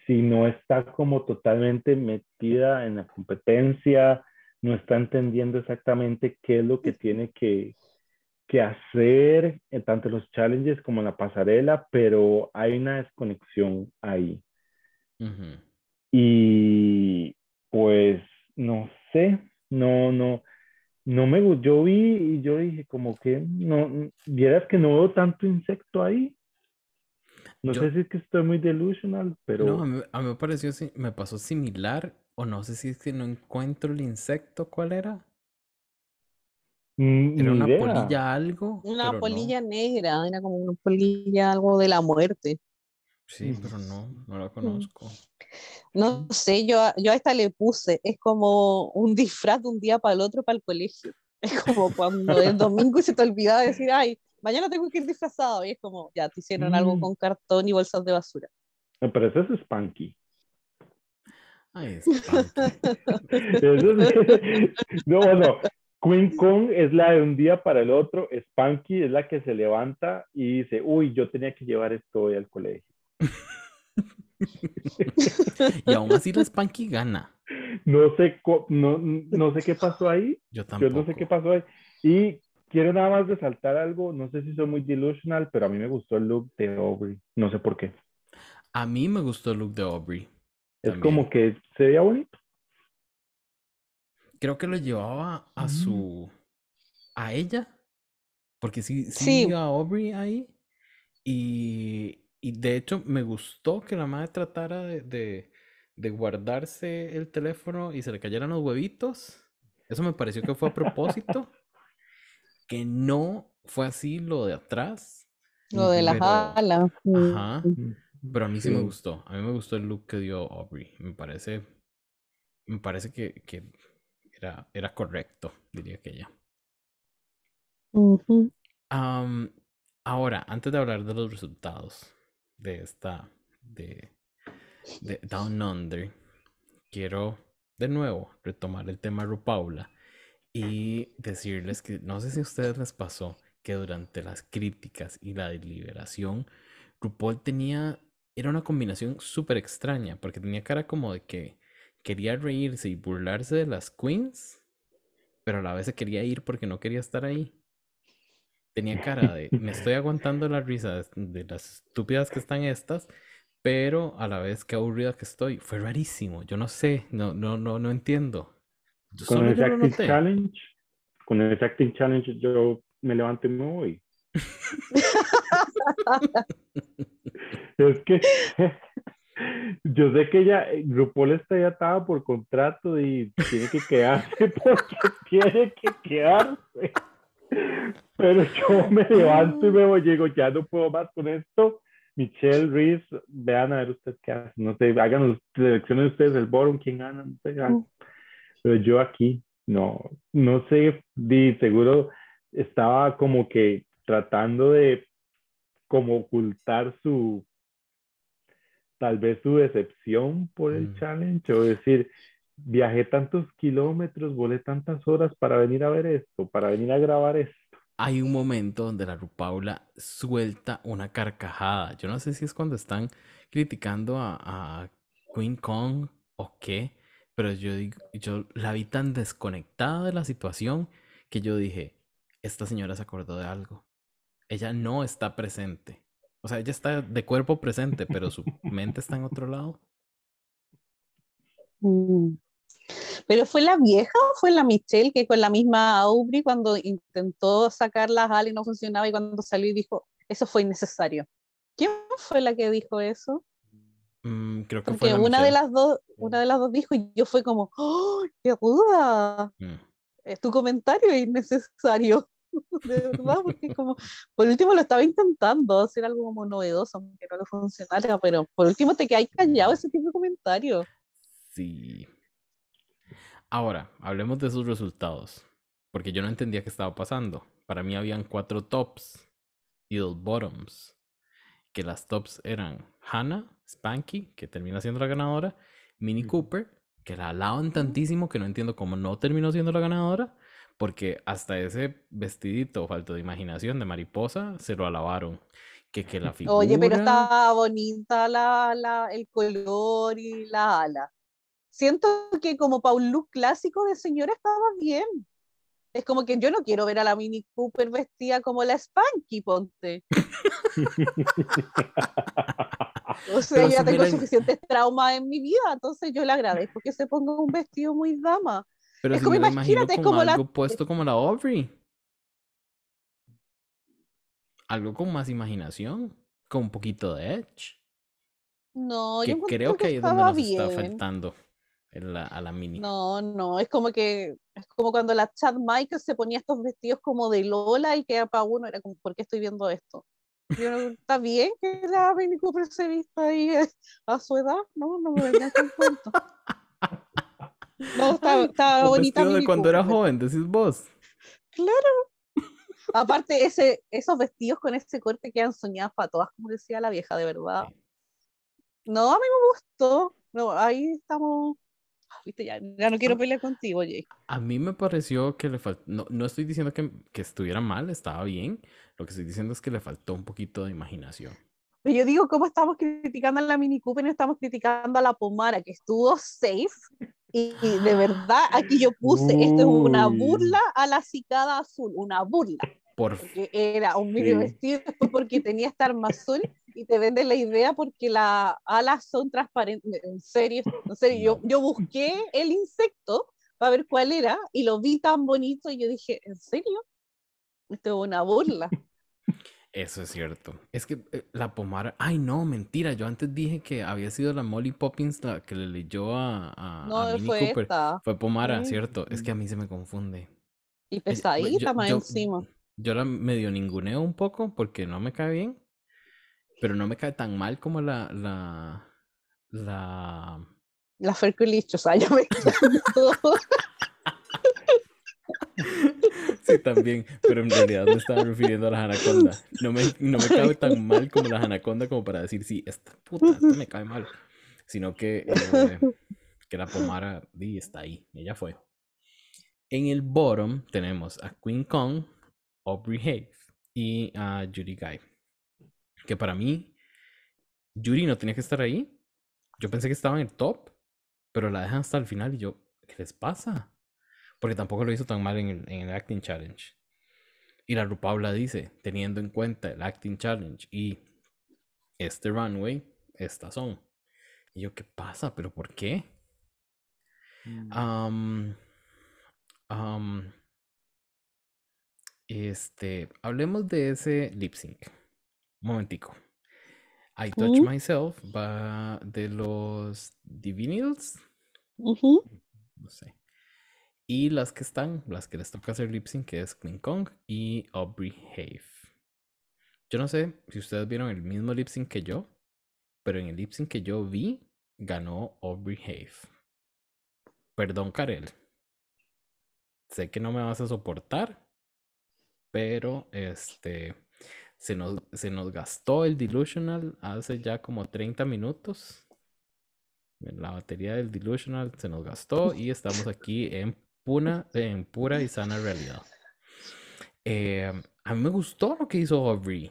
si no está como totalmente metida en la competencia, no está entendiendo exactamente qué es lo que tiene que, que hacer, en tanto los challenges como en la pasarela, pero hay una desconexión ahí. Y pues no sé, no, no, no me gustó, yo vi y yo dije como que no, vieras que no veo tanto insecto ahí. No sé si es que estoy muy delusional, pero... No, a mí, me pareció, me pasó similar, o no sé si es que no encuentro el insecto, ¿cuál era? Mm, era una polilla algo. Una polilla negra, era como una polilla algo de la muerte. Sí, pero no, no la conozco. No sé, yo, yo a esta le puse, es como un disfraz de un día para el otro para el colegio. Es como cuando el domingo se te olvidaba decir, ay, mañana tengo que ir disfrazado. Y es como, ya, te hicieron algo mm. con cartón y bolsas de basura. pero eso es Spanky. Ay, Spanky. no, no. Queen Kong es la de un día para el otro, Spanky es la que se levanta y dice, uy, yo tenía que llevar esto hoy al colegio. y aún así la Spanky gana. No sé, no, no sé qué pasó ahí. Yo tampoco. Yo no sé qué pasó ahí. Y quiero nada más resaltar algo, no sé si soy muy delusional, pero a mí me gustó el look de Aubrey, no sé por qué. A mí me gustó el look de Aubrey. Es como que se veía bonito. Creo que lo llevaba a mm. su... a ella. Porque sí, sí, a Aubrey ahí. Y, y, de hecho me gustó que la madre tratara de, de guardarse el teléfono y se le cayeran los huevitos. Eso me pareció que fue a propósito que no fue así lo de atrás. Lo de las alas. Ajá. Pero a mí sí, me gustó. A mí me gustó el look que dio Aubrey. Me parece. Me parece que, que era, era correcto, diría que ella. ahora, antes de hablar de los resultados de esta. de, de Down Under, quiero de nuevo retomar el tema Rupaula y decirles que no sé si a ustedes les pasó que durante las críticas y la deliberación, RuPaul tenía, era una combinación súper extraña, porque tenía cara como de que quería reírse y burlarse de las queens, pero a la vez se quería ir porque no quería estar ahí. Tenía cara de, me estoy aguantando la risa de, las estúpidas que están estas, pero a la vez que aburrida que estoy. Fue rarísimo, yo no sé, no, no, no, no entiendo con el acting challenge, con el acting challenge yo me levanto y me voy. es que yo sé que ya RuPaul está ya atado por contrato y tiene que quedarse porque tiene que quedarse. Pero yo me levanto y me voy, digo, ya no puedo más con esto. Michelle Reese, vean a ver ustedes qué hacen. No sé, hagan seleccionen ustedes el bottom, quién gana, no sé. Pero yo aquí, no, no sé, di, seguro estaba como que tratando de como ocultar su, tal vez su decepción por el mm. challenge, o decir, viajé tantos kilómetros, volé tantas horas para venir a ver esto, para venir a grabar esto. Hay un momento donde la Rupaula suelta una carcajada. Yo no sé si es cuando están criticando a, a Queen Kong o qué, pero yo, yo la vi tan desconectada de la situación que yo dije, esta señora se acordó de algo. Ella no está presente. O sea, ella está de cuerpo presente, pero su mente está en otro lado. Mm. Pero fue la vieja o fue la Michelle que con la misma Aubrey cuando intentó sacar las alas y no funcionaba y cuando salió y dijo, eso fue innecesario. ¿Quién fue la que dijo eso? Mm, creo que Porque una de las dos, una de las dos dijo y yo fue como, ¡Oh, qué ruda! Mm. Es tu comentario es innecesario. De verdad, porque como, por último lo estaba intentando hacer algo como novedoso, aunque no le funcionara, pero por último te quedas callado ese tipo de comentario. Sí. Ahora, hablemos de sus resultados, porque yo no entendía qué estaba pasando. Para mí habían cuatro tops y dos bottoms, que las tops eran Hannah, Spanky, que termina siendo la ganadora, Mini Cooper, que la alaban tantísimo que no entiendo cómo no terminó siendo la ganadora, porque hasta ese vestidito falto de imaginación de mariposa se lo alabaron. Que, que la figura... Oye, pero estaba bonita la, la, el color y la ala. Siento que como Paul look clásico de señora estaba bien. Es como que yo no quiero ver a la Mini Cooper vestida como la Spanky, ponte. O sea, ya tengo suficientes traumas en mi vida, entonces yo le agradezco que se ponga un vestido muy dama. Pero es como, imagínate, es como algo puesto como la Aubrey. Algo con más imaginación, con un poquito de edge. No, yo creo que, ahí es donde nos está faltando a la mini. No, no, es como que es como cuando la Chad Michael se ponía estos vestidos como de Lola y que para uno era como, ¿por qué estoy viendo esto? está bien que la Mini Cooper se vista ahí eh, a su edad, no, no me venía con cuento. No, estaba, estaba bonita. de cuando era joven, decís vos. Claro. Aparte, ese, esos vestidos con ese corte quedan soñados para todas, como decía la vieja, de verdad. No, a mí me gustó. No, ahí estamos viste, ya, ya no quiero pelear contigo, oye. A mí me pareció que le faltó, no, no estoy diciendo que, que estuviera mal, estaba bien, lo que estoy diciendo es que le faltó un poquito de imaginación. Pero yo digo, ¿cómo estamos criticando a la Mini Cooper? No estamos criticando a la Pomara, que estuvo safe. Y, de verdad, aquí yo puse, esto es una burla a la cicada azul, una burla. porque era un mini vestido porque tenía esta arma azul y te vende la idea porque las alas son transparentes. En serio, en serio yo, yo busqué el insecto para ver cuál era y lo vi tan bonito y yo dije, ¿en serio? Esto es una burla. Eso es cierto. Es que eh, la pomara. Ay, no, mentira. Yo antes dije que había sido la Molly Poppins la que le leyó a, a, fue Cooper. Fue pomara, ¿cierto? Es que a mí se me confunde. Y pesadita más encima. Yo la medio ninguneo un poco porque no me cae bien. Pero no me cae tan mal como la. La. La. La o sea, ya me Sí, también, pero en realidad me estaba refiriendo a las anacondas. No me, no me cabe tan mal como las anacondas como para decir, sí, esta puta, esta me cae mal. Sino que, eh, que la pomara di, está ahí, ella fue. En el bottom tenemos a Queen Kong, Aubrey Hayes y a Judy Guy. Que para mí, Judy no tenía que estar ahí. Yo pensé que estaba en el top, pero la dejan hasta el final y yo, ¿qué les pasa? porque tampoco lo hizo tan mal en el, Acting Challenge. Y la Rupaula dice, teniendo en cuenta el Acting Challenge y este runway, estas son. Y yo, ¿qué pasa? ¿Pero por qué? Mm. este, hablemos de ese lip sync. Un momentico. I Touch Myself va de los Divinals. No sé. Y las que están, las que les toca hacer lip sync, que es King Kong y Aubrey Have. Yo no sé si ustedes vieron el mismo lip sync que yo, pero en el lip sync que yo vi, ganó Aubrey Have. Perdón, Karel. Sé que no me vas a soportar, pero este se nos, se nos gastó el Delusional hace ya como 30 minutos. La batería del Delusional se nos gastó y estamos aquí en en pura y sana realidad. Eh, a mí me gustó lo que hizo Aubrey.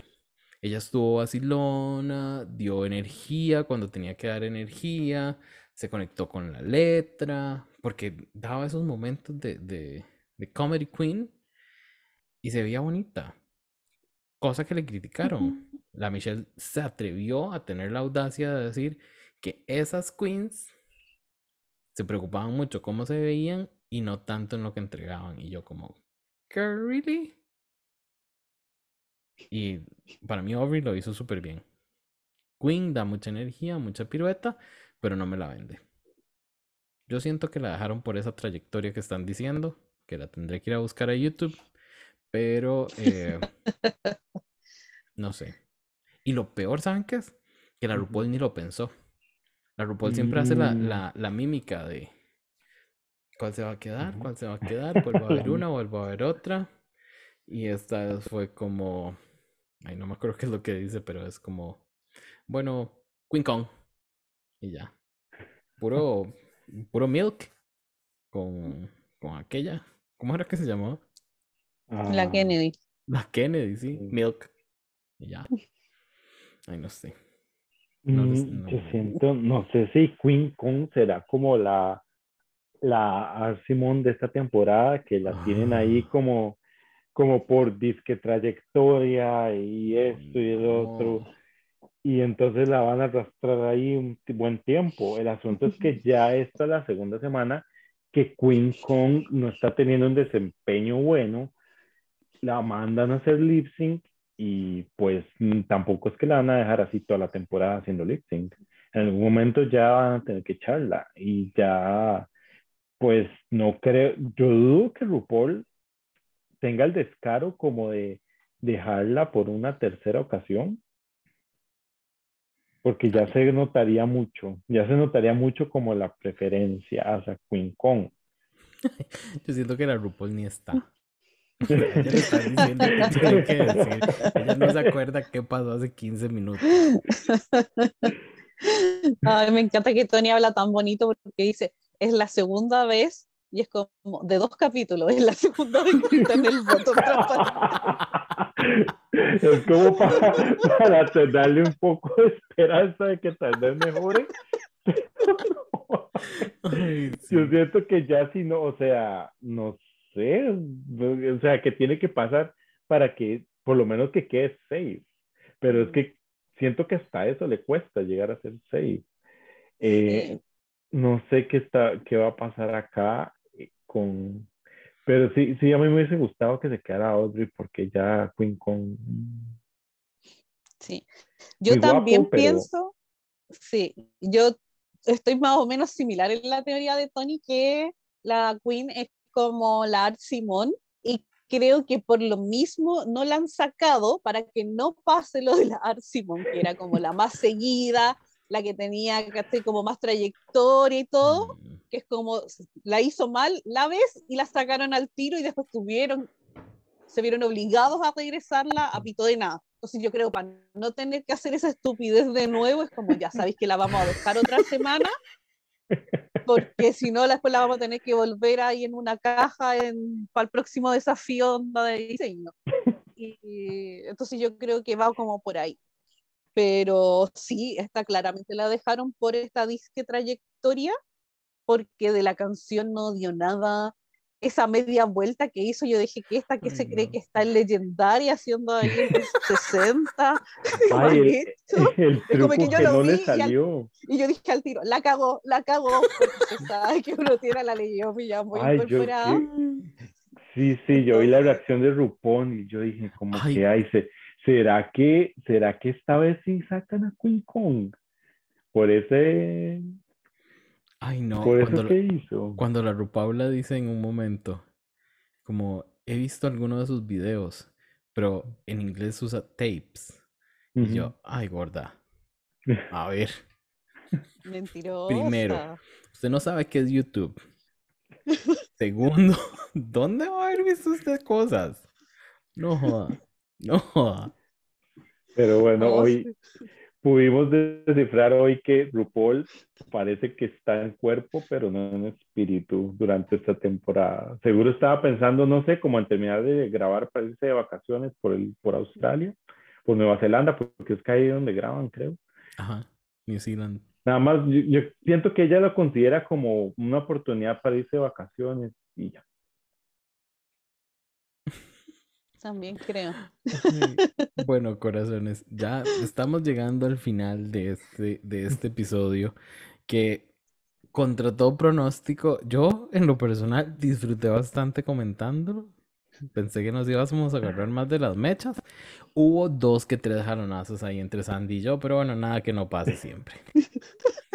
Ella estuvo vacilona, dio energía cuando tenía que dar energía, se conectó con la letra, porque daba esos momentos de, de, de comedy queen y se veía bonita. Cosa que le criticaron. La Michelle se atrevió a tener la audacia de decir que esas queens se preocupaban mucho cómo se veían y no tanto en lo que entregaban. Y yo como, ¿really? Y para mí Aubrey lo hizo súper bien. Queen da mucha energía, mucha pirueta, pero no me la vende. Yo siento que la dejaron por esa trayectoria que están diciendo, que la tendré que ir a buscar a YouTube, pero eh, no sé. Y lo peor, ¿saben qué es? Que la RuPaul ni lo pensó. La RuPaul siempre hace la, mm. la, la mímica de, cuál se va a quedar, cuál se va a quedar, vuelvo a ver una, vuelvo a ver otra. Y esta fue como, ay, no me acuerdo qué es lo que dice, pero es como, bueno, Queen Kong. Y ya. Puro, puro milk con, con aquella. ¿Cómo era que se llamaba? La ah. Kennedy. La Kennedy, sí, milk. Y ya. Ay, no sé. No, mm, Yo siento, no sé si Queen Kong será como la la Simón de esta temporada, que la tienen ahí ah. como, como por disque trayectoria y esto y el otro. Y entonces la van a arrastrar ahí un buen tiempo. El asunto es que ya esta es la segunda semana que Queen Kong no está teniendo un desempeño bueno. La mandan a hacer lip sync y pues tampoco es que la van a dejar así toda la temporada haciendo lip sync. En algún momento ya van a tener que echarla y ya pues no creo, yo dudo que RuPaul tenga el descaro como de dejarla por una tercera ocasión, porque ya se notaría mucho, ya se notaría mucho como la preferencia hacia Queen Kong. Yo siento que la RuPaul ni está. Ella está diciendo que tiene que decir. Ella no se acuerda qué pasó hace 15 minutos. Ay, me encanta que Tony habla tan bonito porque dice, es la segunda vez y es como de dos capítulos, es la segunda vez que está en el botón Es como para, para darle un poco de esperanza de que tal vez mejore. Yo siento que ya si no, o sea, no sé, o sea, que tiene que pasar para que por lo menos que quede safe. Pero es que siento que hasta eso le cuesta llegar a ser safe. Eh, no sé qué, está, qué va a pasar acá eh, con... Pero sí, sí, a mí me hubiese gustado que se quedara Audrey porque ya Queen con... Sí, yo también pienso, sí, yo estoy más o menos similar en la teoría de Tony que la Queen es como la Art Simón y creo que por lo mismo no la han sacado para que no pase lo de la Art Simón, que era como la más seguida, la que tenía como más trayectoria y todo, mm. que es como la hizo mal la vez y la sacaron al tiro y después tuvieron, se vieron obligados a regresarla a pito de nada. Entonces yo creo para no tener que hacer esa estupidez de nuevo es como ya sabéis que la vamos a dejar otra semana porque si no después la vamos a tener que volver ahí en una caja en, para el próximo desafío de diseño. Y, entonces yo creo que va como por ahí pero sí, esta claramente la dejaron por esta disque trayectoria, porque de la canción no dio nada. Esa media vuelta que hizo, yo dije que esta que se cree que está en legendaria haciendo ahí en los 60. Ay, el, el como que yo lo vi Y, yo dije al tiro, la cagó, la cagó, porque se sabe que uno tiene la leyenda ya muy incorporada. Sí, sí, yo vi la reacción de RuPaul y yo dije como que ay, se, ¿será que, ¿será que esta vez sí sacan a Queen Kong? Por ese... Ay, no. Por eso que hizo. Cuando la Rupaula dice en un momento, como he visto algunos de sus videos, pero en inglés usa tapes. Y yo, ay, gorda. A ver. Mentirosa. Primero, usted no sabe qué es YouTube. Segundo, ¿dónde va a haber visto usted cosas? No joda. No. Pero bueno, hoy pudimos descifrar hoy que RuPaul parece que está en cuerpo, pero no en espíritu durante esta temporada. Seguro estaba pensando, no sé, como en terminar de grabar para irse de vacaciones por, el, por Australia, por Nueva Zelanda, porque es que ahí donde graban, creo. Ajá, New Zealand. Nada más, yo siento que ella lo considera como una oportunidad para irse de vacaciones y ya. También creo. Bueno, corazones, ya estamos llegando al final de este, de este episodio que contra todo pronóstico, yo en lo personal disfruté bastante comentándolo. Pensé que nos íbamos a agarrar más de las mechas. Hubo dos que tres jalonazos ahí entre Sandy y yo, pero bueno, nada que no pase siempre.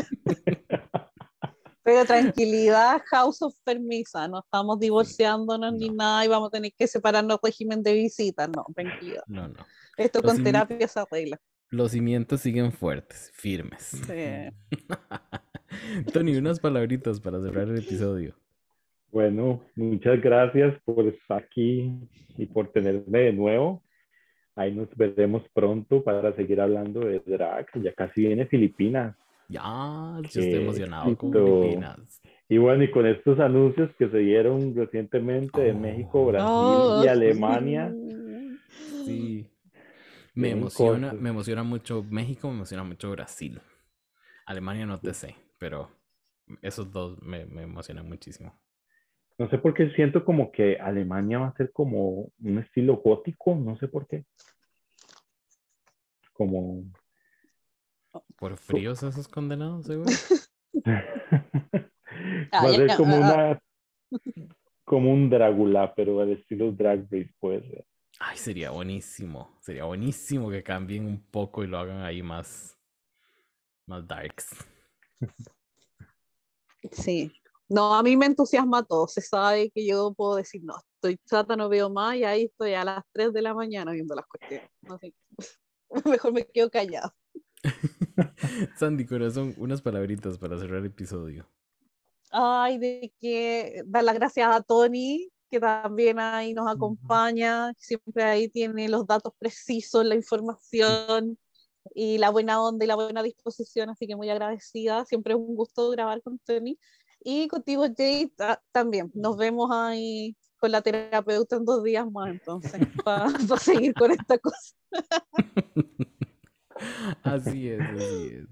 Pero tranquilidad, House of Permisa, no estamos divorciándonos ni nada y vamos a tener que separarnos régimen de visitas, no, tranquilidad. No, no. Esto con terapia se arregla. Los cimientos siguen fuertes, firmes. Sí. Tony, unas palabritas para cerrar el episodio. Bueno, muchas gracias por estar aquí y por tenerme de nuevo. Ahí nos veremos pronto para seguir hablando de drag. Ya casi viene Filipinas. Ya, yo estoy emocionado con Filipinas. Y bueno, y con estos anuncios que se dieron recientemente de México, oh. Brasil y Alemania. Sí. Me emociona, me emociona mucho México, me emociona mucho Brasil. Alemania no te sé, pero esos dos me, me emocionan muchísimo. No sé por qué siento como que Alemania va a ser como un estilo gótico, no sé por qué. Como por fríos esos condenados, seguro. Va a ser como una como un Drácula, pero al estilo Drag Race puede ser. Ay, sería buenísimo. Sería buenísimo que cambien un poco y lo hagan ahí más, más darks. Sí. No, a mí me entusiasma todo. Se sabe que yo puedo decir, no, estoy chata, no veo más, y ahí estoy a las 3 de la mañana viendo las cuestiones. Mejor me quedo callado. Sandy Corazón, unas palabritas para cerrar el episodio. Ay, de que dar las gracias a Tony, que también ahí nos acompaña, siempre ahí tiene los datos precisos, la información y la buena onda y la buena disposición, así que muy agradecida. Siempre es un gusto grabar con Tony. Y contigo, Jay, también. Nos vemos ahí con la terapeuta en dos días más, entonces, para seguir con esta cosa. así es, así es.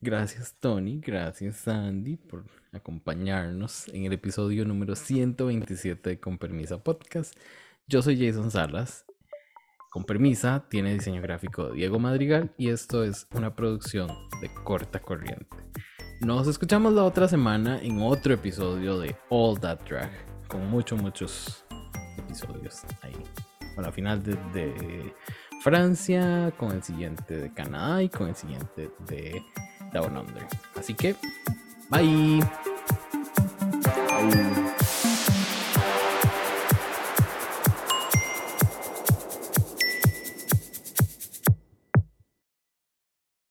Gracias, Tony. Gracias, Sandy, por acompañarnos en el episodio número 127 de Con Permisa Podcast. Yo soy Jason Salas. Con Permisa tiene diseño gráfico Diego Madrigal y esto es una producción de corta corriente. Nos escuchamos la otra semana en otro episodio de All That Drag, con muchos, muchos episodios ahí. La final de, Francia, con el siguiente de Canadá y con el siguiente de Down Under. Así que, bye.